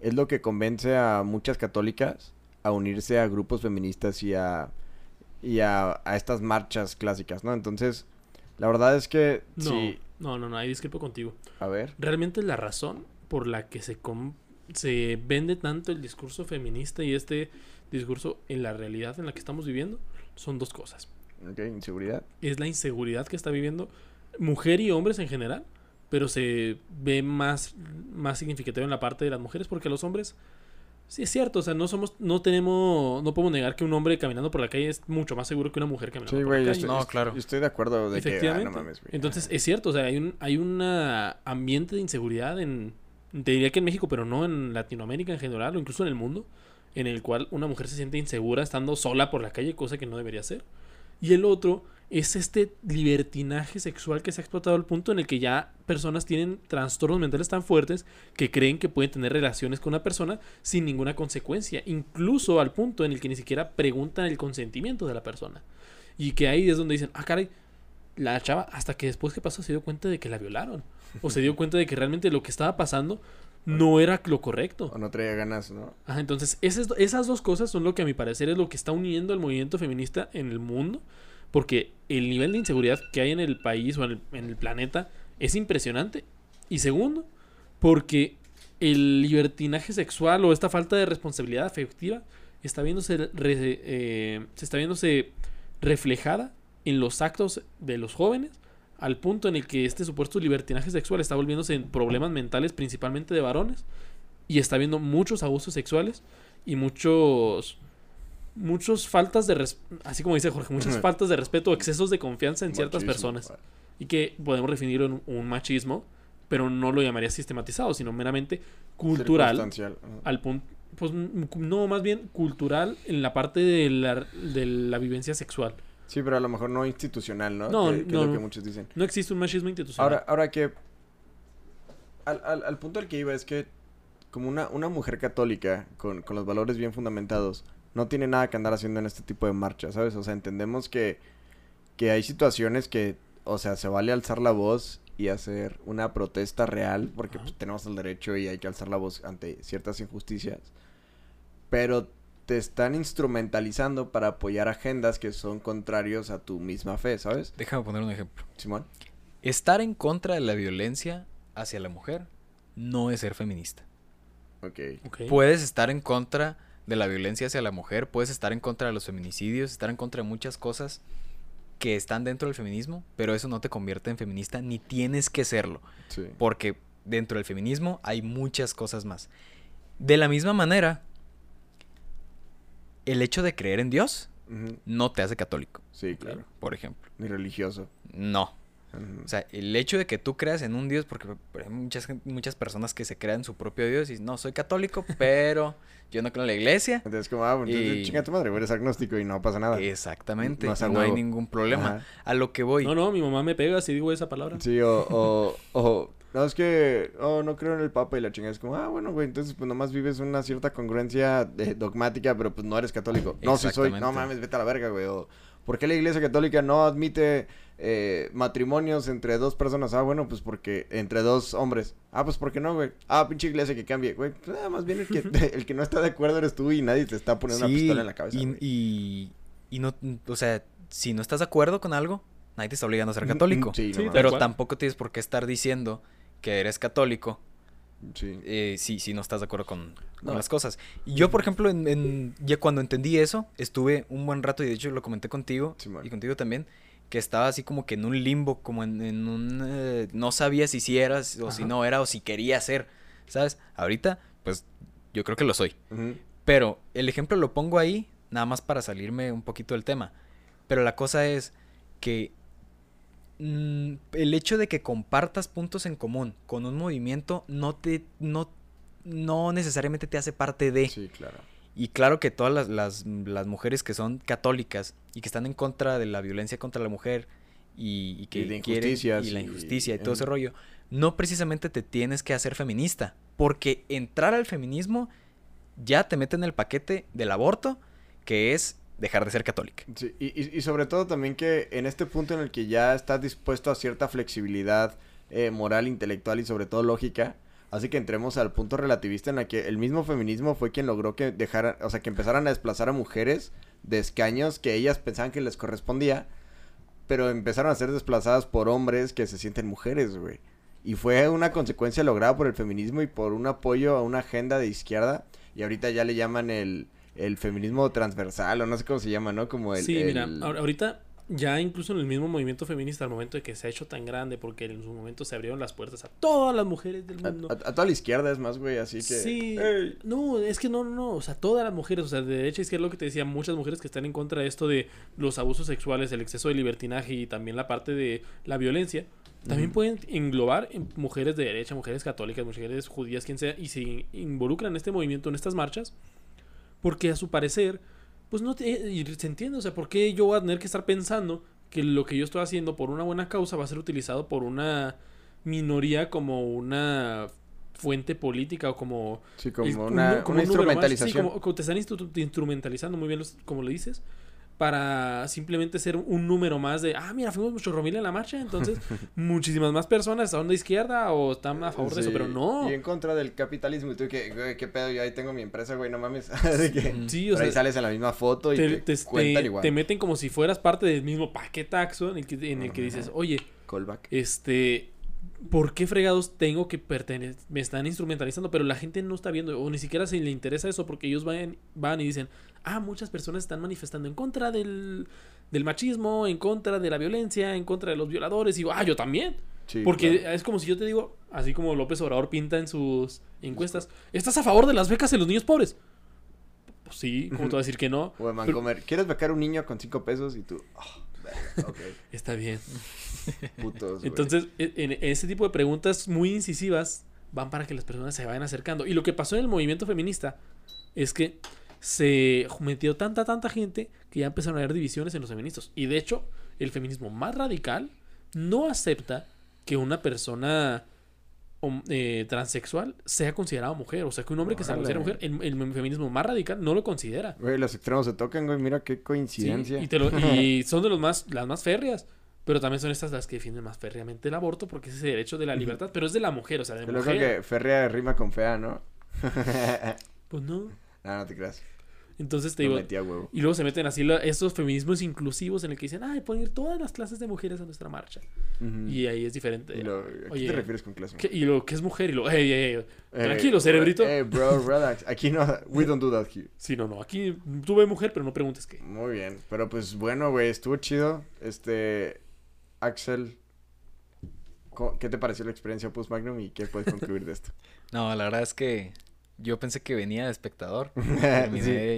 es lo que convence a muchas católicas a unirse a grupos feministas y a, y a, a estas marchas clásicas, ¿no? Entonces, la verdad es que No, no, no, no, ahí discrepo contigo. A ver. Realmente la razón por la que se, com- se vende tanto el discurso feminista y este discurso en la realidad en la que estamos viviendo son dos cosas. Ok, inseguridad. Es la inseguridad que está viviendo mujer y hombres en general, pero se ve más, más significativo en la parte de las mujeres porque los hombres... Sí, es cierto, o sea, no somos, no tenemos, no podemos negar que un hombre caminando por la calle es mucho más seguro que una mujer caminando Sí, por güey, la calle. estoy, No, claro. yo estoy de acuerdo de que, ah, Efectivamente. no mames, güey. Entonces, es cierto, o sea, hay un hay un ambiente de inseguridad en, te diría que en México, pero no en Latinoamérica en general, o incluso en el mundo, en el cual una mujer se siente insegura estando sola por la calle, cosa que no debería ser. Y el otro es este libertinaje sexual que se ha explotado al punto en el que ya personas tienen trastornos mentales tan fuertes que creen que pueden tener relaciones con una persona sin ninguna consecuencia, incluso al punto en el que ni siquiera preguntan el consentimiento de la persona. Y que ahí es donde dicen, ah, caray, la chava, hasta que después que pasó, se dio cuenta de que la violaron. O se dio cuenta de que realmente lo que estaba pasando no era lo correcto. O no traía ganas, ¿no? Ajá, entonces, esas, esas dos cosas son lo que a mi parecer es lo que está uniendo al movimiento feminista en el mundo. Porque el nivel de inseguridad que hay en el país o en el, en el planeta es impresionante. Y segundo, porque el libertinaje sexual o esta falta de responsabilidad afectiva está viéndose re- eh, se está viéndose reflejada en los actos de los jóvenes al punto en el que este supuesto libertinaje sexual está volviéndose en problemas mentales principalmente de varones y está habiendo muchos abusos sexuales y muchos muchos faltas de así como dice Jorge muchas faltas de respeto excesos de confianza en ciertas personas. y que podemos definirlo en un machismo pero no lo llamaría sistematizado sino meramente cultural al punto pues no más bien cultural en la parte de la, de la vivencia sexual Sí, pero a lo mejor no institucional, ¿no? No, que, que no, es lo que muchos dicen. no existe un machismo institucional Ahora, ahora que... Al, al, al punto al que iba es que como una, una mujer católica con, con los valores bien fundamentados no tiene nada que andar haciendo en este tipo de marchas, ¿sabes? O sea, entendemos que, que hay situaciones que, o sea, se vale alzar la voz y hacer una protesta real, porque pues, tenemos el derecho y hay que alzar la voz ante ciertas injusticias. Pero te están instrumentalizando para apoyar agendas que son contrarios a tu misma fe, ¿sabes? Déjame poner un ejemplo. Simón. Estar en contra de la violencia hacia la mujer no es ser feminista. Ok. Ok. Puedes estar en contra de la violencia hacia la mujer, puedes estar en contra de los feminicidios, estar en contra de muchas cosas que están dentro del feminismo, pero eso no te convierte en feminista ni tienes que serlo, Sí. porque dentro del feminismo hay muchas cosas más. De la misma manera, el hecho de creer en Dios no te hace católico, Sí, claro. por ejemplo. Ni religioso. No. O sea, el hecho de que tú creas en un Dios, porque por ejemplo, muchas, muchas personas que se crean su propio Dios y no, soy católico, pero yo no creo en la iglesia. Entonces, como, ah, entonces Y- chinga tu madre, eres agnóstico y no pasa nada. Exactamente. A no hay ningún problema. Ajá. A lo que voy. no no mi mamá me pega si digo esa palabra Sí, o, o, o, no, es que, oh, no creo en el Papa y la chingada es como, ah, bueno, güey, entonces pues nomás vives una cierta congruencia eh, dogmática, pero pues no eres católico. No, si soy, no mames, vete a la verga, güey. O, ¿por qué la iglesia católica no admite eh, matrimonios entre dos personas? Ah, bueno, pues porque, entre dos hombres. Ah, pues porque no, güey. Ah, pinche iglesia que cambie, güey. Pues, nada más bien el que, el que no está de acuerdo eres tú y nadie te está poniendo una pistola en la cabeza. y, güey. y, y no, o sea, si no estás de acuerdo con algo, nadie te está obligando a ser católico. mm, sí, no Sí, pero tampoco tienes por qué estar diciendo que eres católico, Sí. eh, sí, sí no estás de acuerdo con, con No. las cosas. Y yo, por ejemplo, en, en- ya cuando entendí eso, estuve un buen rato, y de hecho lo comenté contigo y contigo también, que estaba así como que en un limbo, como en, en un... eh, no sabía si sí eras o si no era o si quería ser, ¿sabes? Ahorita, pues yo creo que lo soy. Pero el ejemplo lo pongo ahí nada más para salirme un poquito del tema. Pero la cosa es que mm, el hecho de que compartas puntos en común con un movimiento no te no, no necesariamente te hace parte de. Sí, claro. Y claro que todas las, las, las mujeres que son católicas y que están en contra de la violencia contra la mujer y, y que Y de quieren- injusticias y la injusticia y todo ese rollo, no precisamente te tienes que hacer feminista, porque entrar al feminismo ya te mete en el paquete del aborto, que es dejar de ser católica. Y, y- sobre todo también que en este punto en el que ya estás dispuesto a cierta flexibilidad eh, moral, intelectual y sobre todo lógica, así que entremos al punto relativista en la que el mismo feminismo fue quien logró que dejaran, o sea, que empezaran a desplazar a mujeres de escaños que ellas pensaban que les correspondía, pero empezaron a ser desplazadas por hombres que se sienten mujeres, güey. Y fue una consecuencia lograda por el feminismo y por un apoyo a una agenda de izquierda. Y ahorita ya le llaman el, el feminismo transversal, o no sé cómo se llama, ¿no? Como el... sí, mira, el- ahor- ahorita ya incluso en el mismo movimiento feminista, al momento de que se ha hecho tan grande, porque en su momento se abrieron las puertas a todas las mujeres del mundo. a- a toda la izquierda es más, güey, así que... Sí, no, es que no, no, no, o sea, todas las mujeres, o sea, de derecha a izquierda, lo que te decía, muchas mujeres que están en contra de esto de los abusos sexuales, el exceso de libertinaje y también la parte de la violencia, también pueden englobar en mujeres de derecha, mujeres católicas, mujeres judías, quien sea, y se in- involucran en este movimiento, en estas marchas, porque a su parecer, pues no te, y se entiende, o sea, ¿por qué yo voy a tener que estar pensando que lo que yo estoy haciendo por una buena causa va a ser utilizado por una minoría como una fuente política o como Sí, como el- una, como una un instrumentalización. Sí, como, como te están instru- instrumentalizando muy bien, los- como lo dices, para simplemente ser un número más de, ah, mira, fuimos mucho Romil en la marcha, entonces muchísimas más personas están de izquierda o están a favor de eso, pero no. Y en contra del capitalismo. Y tú, que, güey, qué pedo, yo ahí tengo mi empresa, güey, no mames. De que, Sí, o por ahí sea, sales en la misma foto y te, te, te- cuentan te- igual. te meten como si fueras parte del mismo paquetaxo en el que, en el que dices, oye, Callback. este, ¿por qué fregados tengo que pertenecer? Me están instrumentalizando, pero la gente no está viendo, o ni siquiera se le interesa eso, porque ellos van, van y dicen, ah, muchas personas están manifestando en contra del, del machismo, en contra de la violencia, en contra de los violadores, y digo, ah, yo también. Sí, Porque claro. es como si yo te digo, así como López Obrador pinta en sus encuestas, ¿estás a favor de las becas de los niños pobres? Pues sí, ¿cómo te voy a decir que no? O de Pero- Mancomer. ¿Quieres becar a un niño con cinco pesos? Y tú, ah, verga, ok, Está bien. putos. Entonces, e- en ese tipo de preguntas muy incisivas van para que las personas se vayan acercando. Y lo que pasó en el movimiento feminista es que se metió tanta, tanta gente que ya empezaron a haber divisiones en los feministas. Y de hecho, el feminismo más radical no acepta que una persona eh, transexual sea considerada mujer. O sea, que un hombre que se considera mujer, el, el feminismo más radical no lo considera. Güey, los extremos se tocan, güey. Mira qué Sí, coincidencia. y, te lo- y son de los más, las más férreas. Pero también son estas las que defienden más férreamente el aborto porque es ese derecho de la libertad. Pero es de la mujer, o sea, de loco mujer. que férrea rima con fea, ¿no? Pues no. no, no te creas. Entonces te digo. metí a huevo. Y luego se meten así la- estos feminismos inclusivos en el que dicen, ay, pueden ir todas las clases de mujeres a nuestra marcha. Y ahí es diferente. Y lo- ¿A qué Oye, te refieres con clase? ¿qué- y lo que es mujer y lo, hey, hey, hey, Eh, tranquilo, cerebrito. Eh, bro, relax. Aquí no, we don't do that here. Sí, no, no, aquí tuve mujer, pero no preguntes qué. Muy bien. Pero pues bueno, güey, estuvo chido. Este, Axel, ¿qué te pareció la experiencia Post Magnum y qué puedes concluir de esto? No, la verdad es que yo pensé que venía de espectador. Sí,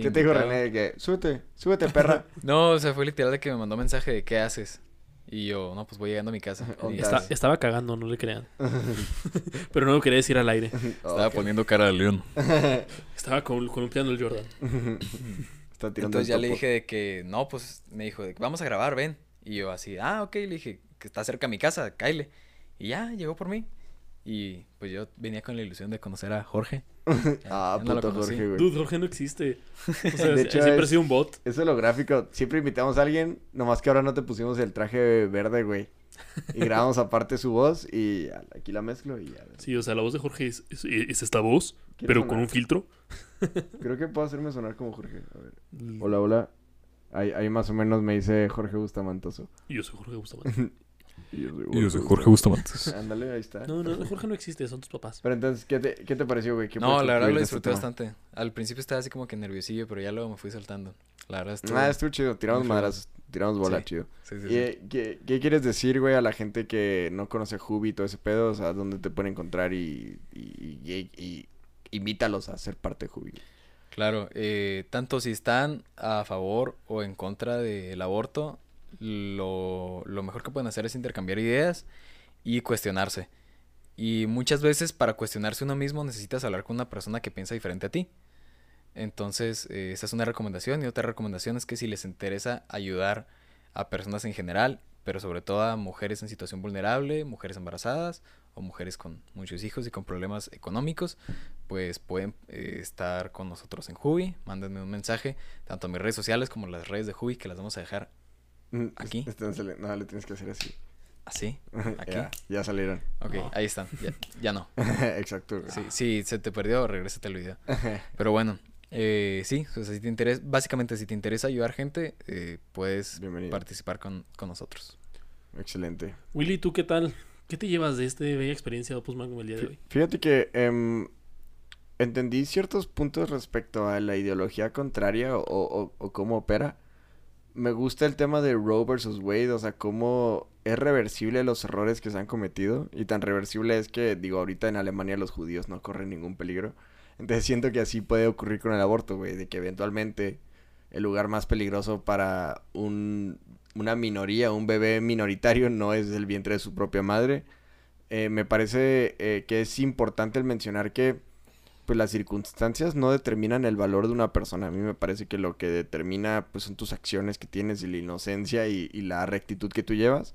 ¿Qué te dijo. René? Que súbete, súbete, perra. No, o sea, fue literal de que me mandó mensaje de qué haces. Y yo, no, pues voy llegando a mi casa. Estaba cagando, no le crean. pero no lo quería decir al aire. estaba poniendo cara de león. Estaba col- columpiando el Jordan. Está tirando Entonces el ya le dije de que, no, pues me dijo, de que vamos a grabar, ven. Y yo así, ah, ok, le dije, que está cerca de mi casa, cáile. Y ya, llegó por mí. Y pues yo venía con la ilusión de conocer a Jorge. Ah, no lo puto. Jorge, güey. Dude, Jorge no existe. O sea, De hecho, siempre es- ha sido un bot. Es holográfico. Siempre invitamos a alguien, nomás que ahora no te pusimos el traje verde, güey. Y grabamos aparte su voz y aquí la mezclo y ya. Sí, o sea, la voz de Jorge es, es- es esta voz, ¿Quieres pero sonar? con un filtro. Creo que puedo hacerme sonar como Jorge. A ver. Hola, hola. Ahí, ahí más o menos me dice Jorge Bustamantoso. Y yo soy Jorge. Y yo soy Jorge Bustamantes. Ándale, ahí está. No, no, Jorge no existe, son tus papás. Pero entonces, ¿qué te, qué te pareció, güey? ¿Qué No, la verdad lo este disfruté bastante. Al principio estaba así como que nerviosillo, pero ya luego me fui soltando. La verdad estuvo... Ah, estuvo chido. Tiramos madras, tiramos bola, Sí. chido. Sí, sí, ¿Y, sí. ¿qué, qué quieres decir, güey, a la gente que no conoce Hubi y todo ese pedo? O sea, ¿dónde te pueden encontrar y, y, y- y- invítalos a ser parte de Hubi? Claro, eh, tanto si están a favor o en contra del aborto, lo, lo mejor que pueden hacer es intercambiar ideas y cuestionarse. Y muchas veces para cuestionarse uno mismo necesitas hablar con una persona que piensa diferente a ti. Entonces, eh, esa es una recomendación. Y otra recomendación es que si les interesa ayudar a personas en general, pero sobre todo a mujeres en situación vulnerable, mujeres embarazadas o mujeres con muchos hijos y con problemas económicos, pues pueden eh, estar con nosotros en Hubi. Mándenme un mensaje, tanto a mis redes sociales como a las redes de Hubi, que las vamos a dejar ¿Aquí? este no, le, no, le tienes que hacer así. así. Aquí. ya, ya salieron. Ok, ahí están. Ya, ya no. Exacto. güey. Sí, sí, se te perdió, regrésate al video. Pero bueno, eh, sí, o sea, si te interesa, básicamente si te interesa ayudar gente, eh, puedes Bienvenido. participar con, con nosotros. Excelente. Willy, ¿tú qué tal? ¿Qué te llevas de esta bella experiencia de Opus Magnum el día de hoy? Fíjate que em, entendí ciertos puntos respecto a la ideología contraria o, o- o cómo opera. Me gusta el tema de Roe versus Wade, o sea, cómo es reversible los errores que se han cometido. Y tan reversible es que, digo, ahorita en Alemania los judíos no corren ningún peligro. Entonces siento que así puede ocurrir con el aborto, güey, de que eventualmente el lugar más peligroso para un, una minoría, un bebé minoritario, no es el vientre de su propia madre. Eh, me parece eh, que es importante el mencionar que pues las circunstancias no determinan el valor de una persona. A mí me parece que lo que determina pues son tus acciones que tienes y la inocencia y, la rectitud que tú llevas.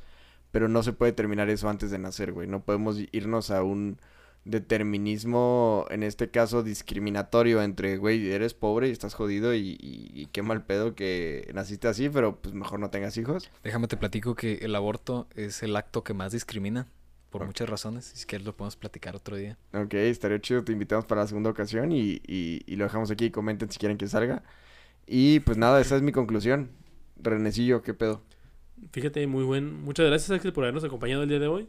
Pero no se puede terminar eso antes de nacer, güey. No podemos irnos a un determinismo, en este caso discriminatorio, entre, güey, eres pobre y estás jodido y, y- y qué mal pedo que naciste así, pero pues mejor no tengas hijos. Déjame te platico que el aborto es el acto que más discrimina por muchas razones. Si quieres lo podemos platicar otro día. Ok, estaría chido, te invitamos para la segunda ocasión y, y- y lo dejamos aquí. Comenten si quieren que salga. Y pues nada, esa es mi conclusión. Renecillo, ¿qué pedo? Fíjate, muy buen. Muchas gracias, Axel, por habernos acompañado el día de hoy.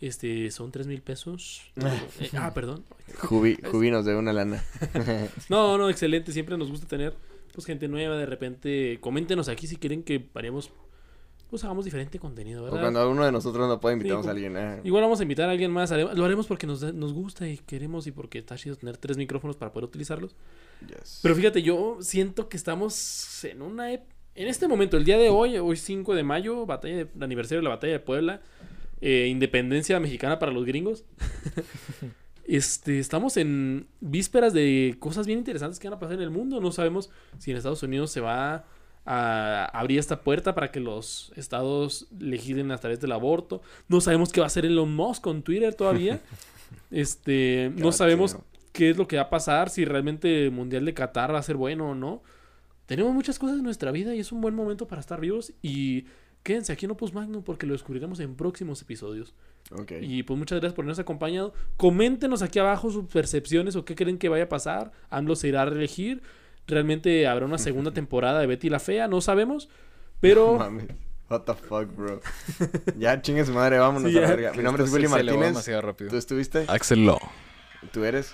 Este, son tres mil pesos. Eh, ah, perdón. Jubi, Jubi nos debe una lana. No, no, excelente. Siempre nos gusta tener pues gente nueva. De repente, coméntenos aquí si quieren que haremos, pues hagamos diferente contenido, o ¿verdad? cuando alguno de nosotros no puede, invitamos Sí, a alguien. eh. Igual vamos a invitar a alguien más. Lo haremos porque nos, nos gusta y queremos y porque está chido tener tres micrófonos para poder utilizarlos. Yes. Pero fíjate, yo siento que estamos en una... En este momento, el día de hoy, hoy 5 de mayo, batalla de, aniversario de la batalla de Puebla, eh, independencia mexicana para los gringos. este, estamos en vísperas de cosas bien interesantes que van a pasar en el mundo. No sabemos si en Estados Unidos se va a abrir esta puerta para que los estados legislen a través del aborto. No sabemos qué va a hacer Elon Musk con Twitter todavía. este, no sabemos qué es lo que va a pasar, si realmente el Mundial de Qatar va a ser bueno o no. Tenemos muchas cosas en nuestra vida y es un buen momento para estar vivos y quédense aquí en Opus Magnum porque lo descubriremos en próximos episodios. Ok. Y pues muchas gracias por habernos acompañado. Coméntenos aquí abajo sus percepciones o qué creen que vaya a pasar. AMLO se irá a reelegir. Realmente habrá una segunda temporada de Betty la Fea, no sabemos. Pero Mames. What the fuck, bro. ya, chingue su madre, vámonos Sí, a la verga. Mi nombre es Willy Martínez. demasiado rápido. ¿Tú estuviste? Axel Law. ¿Tú eres?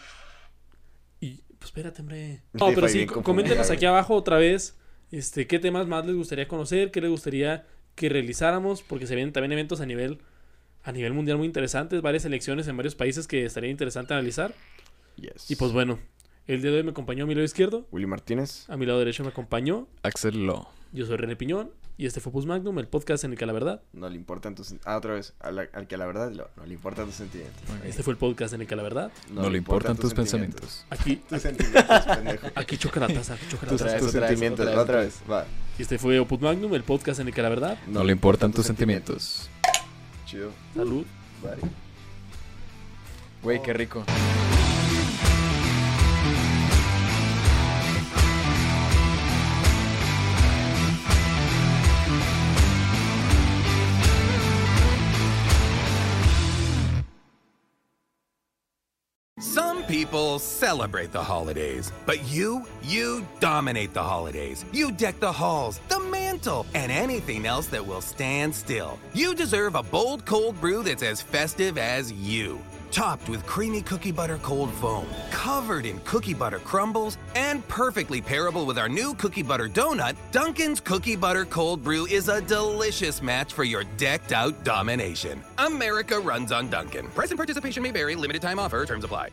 Y pues espérate, hombre. Sí, No, pero sí, coméntenos aquí abajo otra vez. Este, qué temas más les gustaría conocer, qué les gustaría que realizáramos, porque se vienen también eventos a nivel a nivel mundial muy interesantes, varias elecciones en varios países que estaría interesante analizar. Yes. Y pues bueno, el día de hoy me acompañó a mi lado izquierdo, Willy Martínez. a mi lado derecho me acompañó. Axel Law. Yo soy René Piñón y este fue Pus Magnum, el podcast en el que la verdad. No le importan tus... Ah, otra vez. a la- al que la verdad lo- no le importan tus sentimientos. Este fue el podcast en el que la verdad. No, le importan tus pensamientos. Aquí, Tus sentimientos, pendejo. aquí choca la taza, aquí choca la Tus, taza. tus sentimientos. otra vez, Otra vez. Va. Y este fue Opus Magnum, el podcast en el que la verdad. No le importan tus sentimientos. Chido. Salud. Bye. Güey, qué rico. People celebrate the holidays, but you, you dominate the holidays. You deck the halls, the gentle, and anything else that will stand still. You deserve a bold cold brew that's as festive as you. Topped with creamy cookie butter cold foam, covered in cookie butter crumbles, and perfectly pairable with our new cookie butter donut, Dunkin's Cookie Butter Cold Brew is a delicious match for your decked out domination. America runs on Dunkin'. Present participation may vary, limited time offer, terms apply.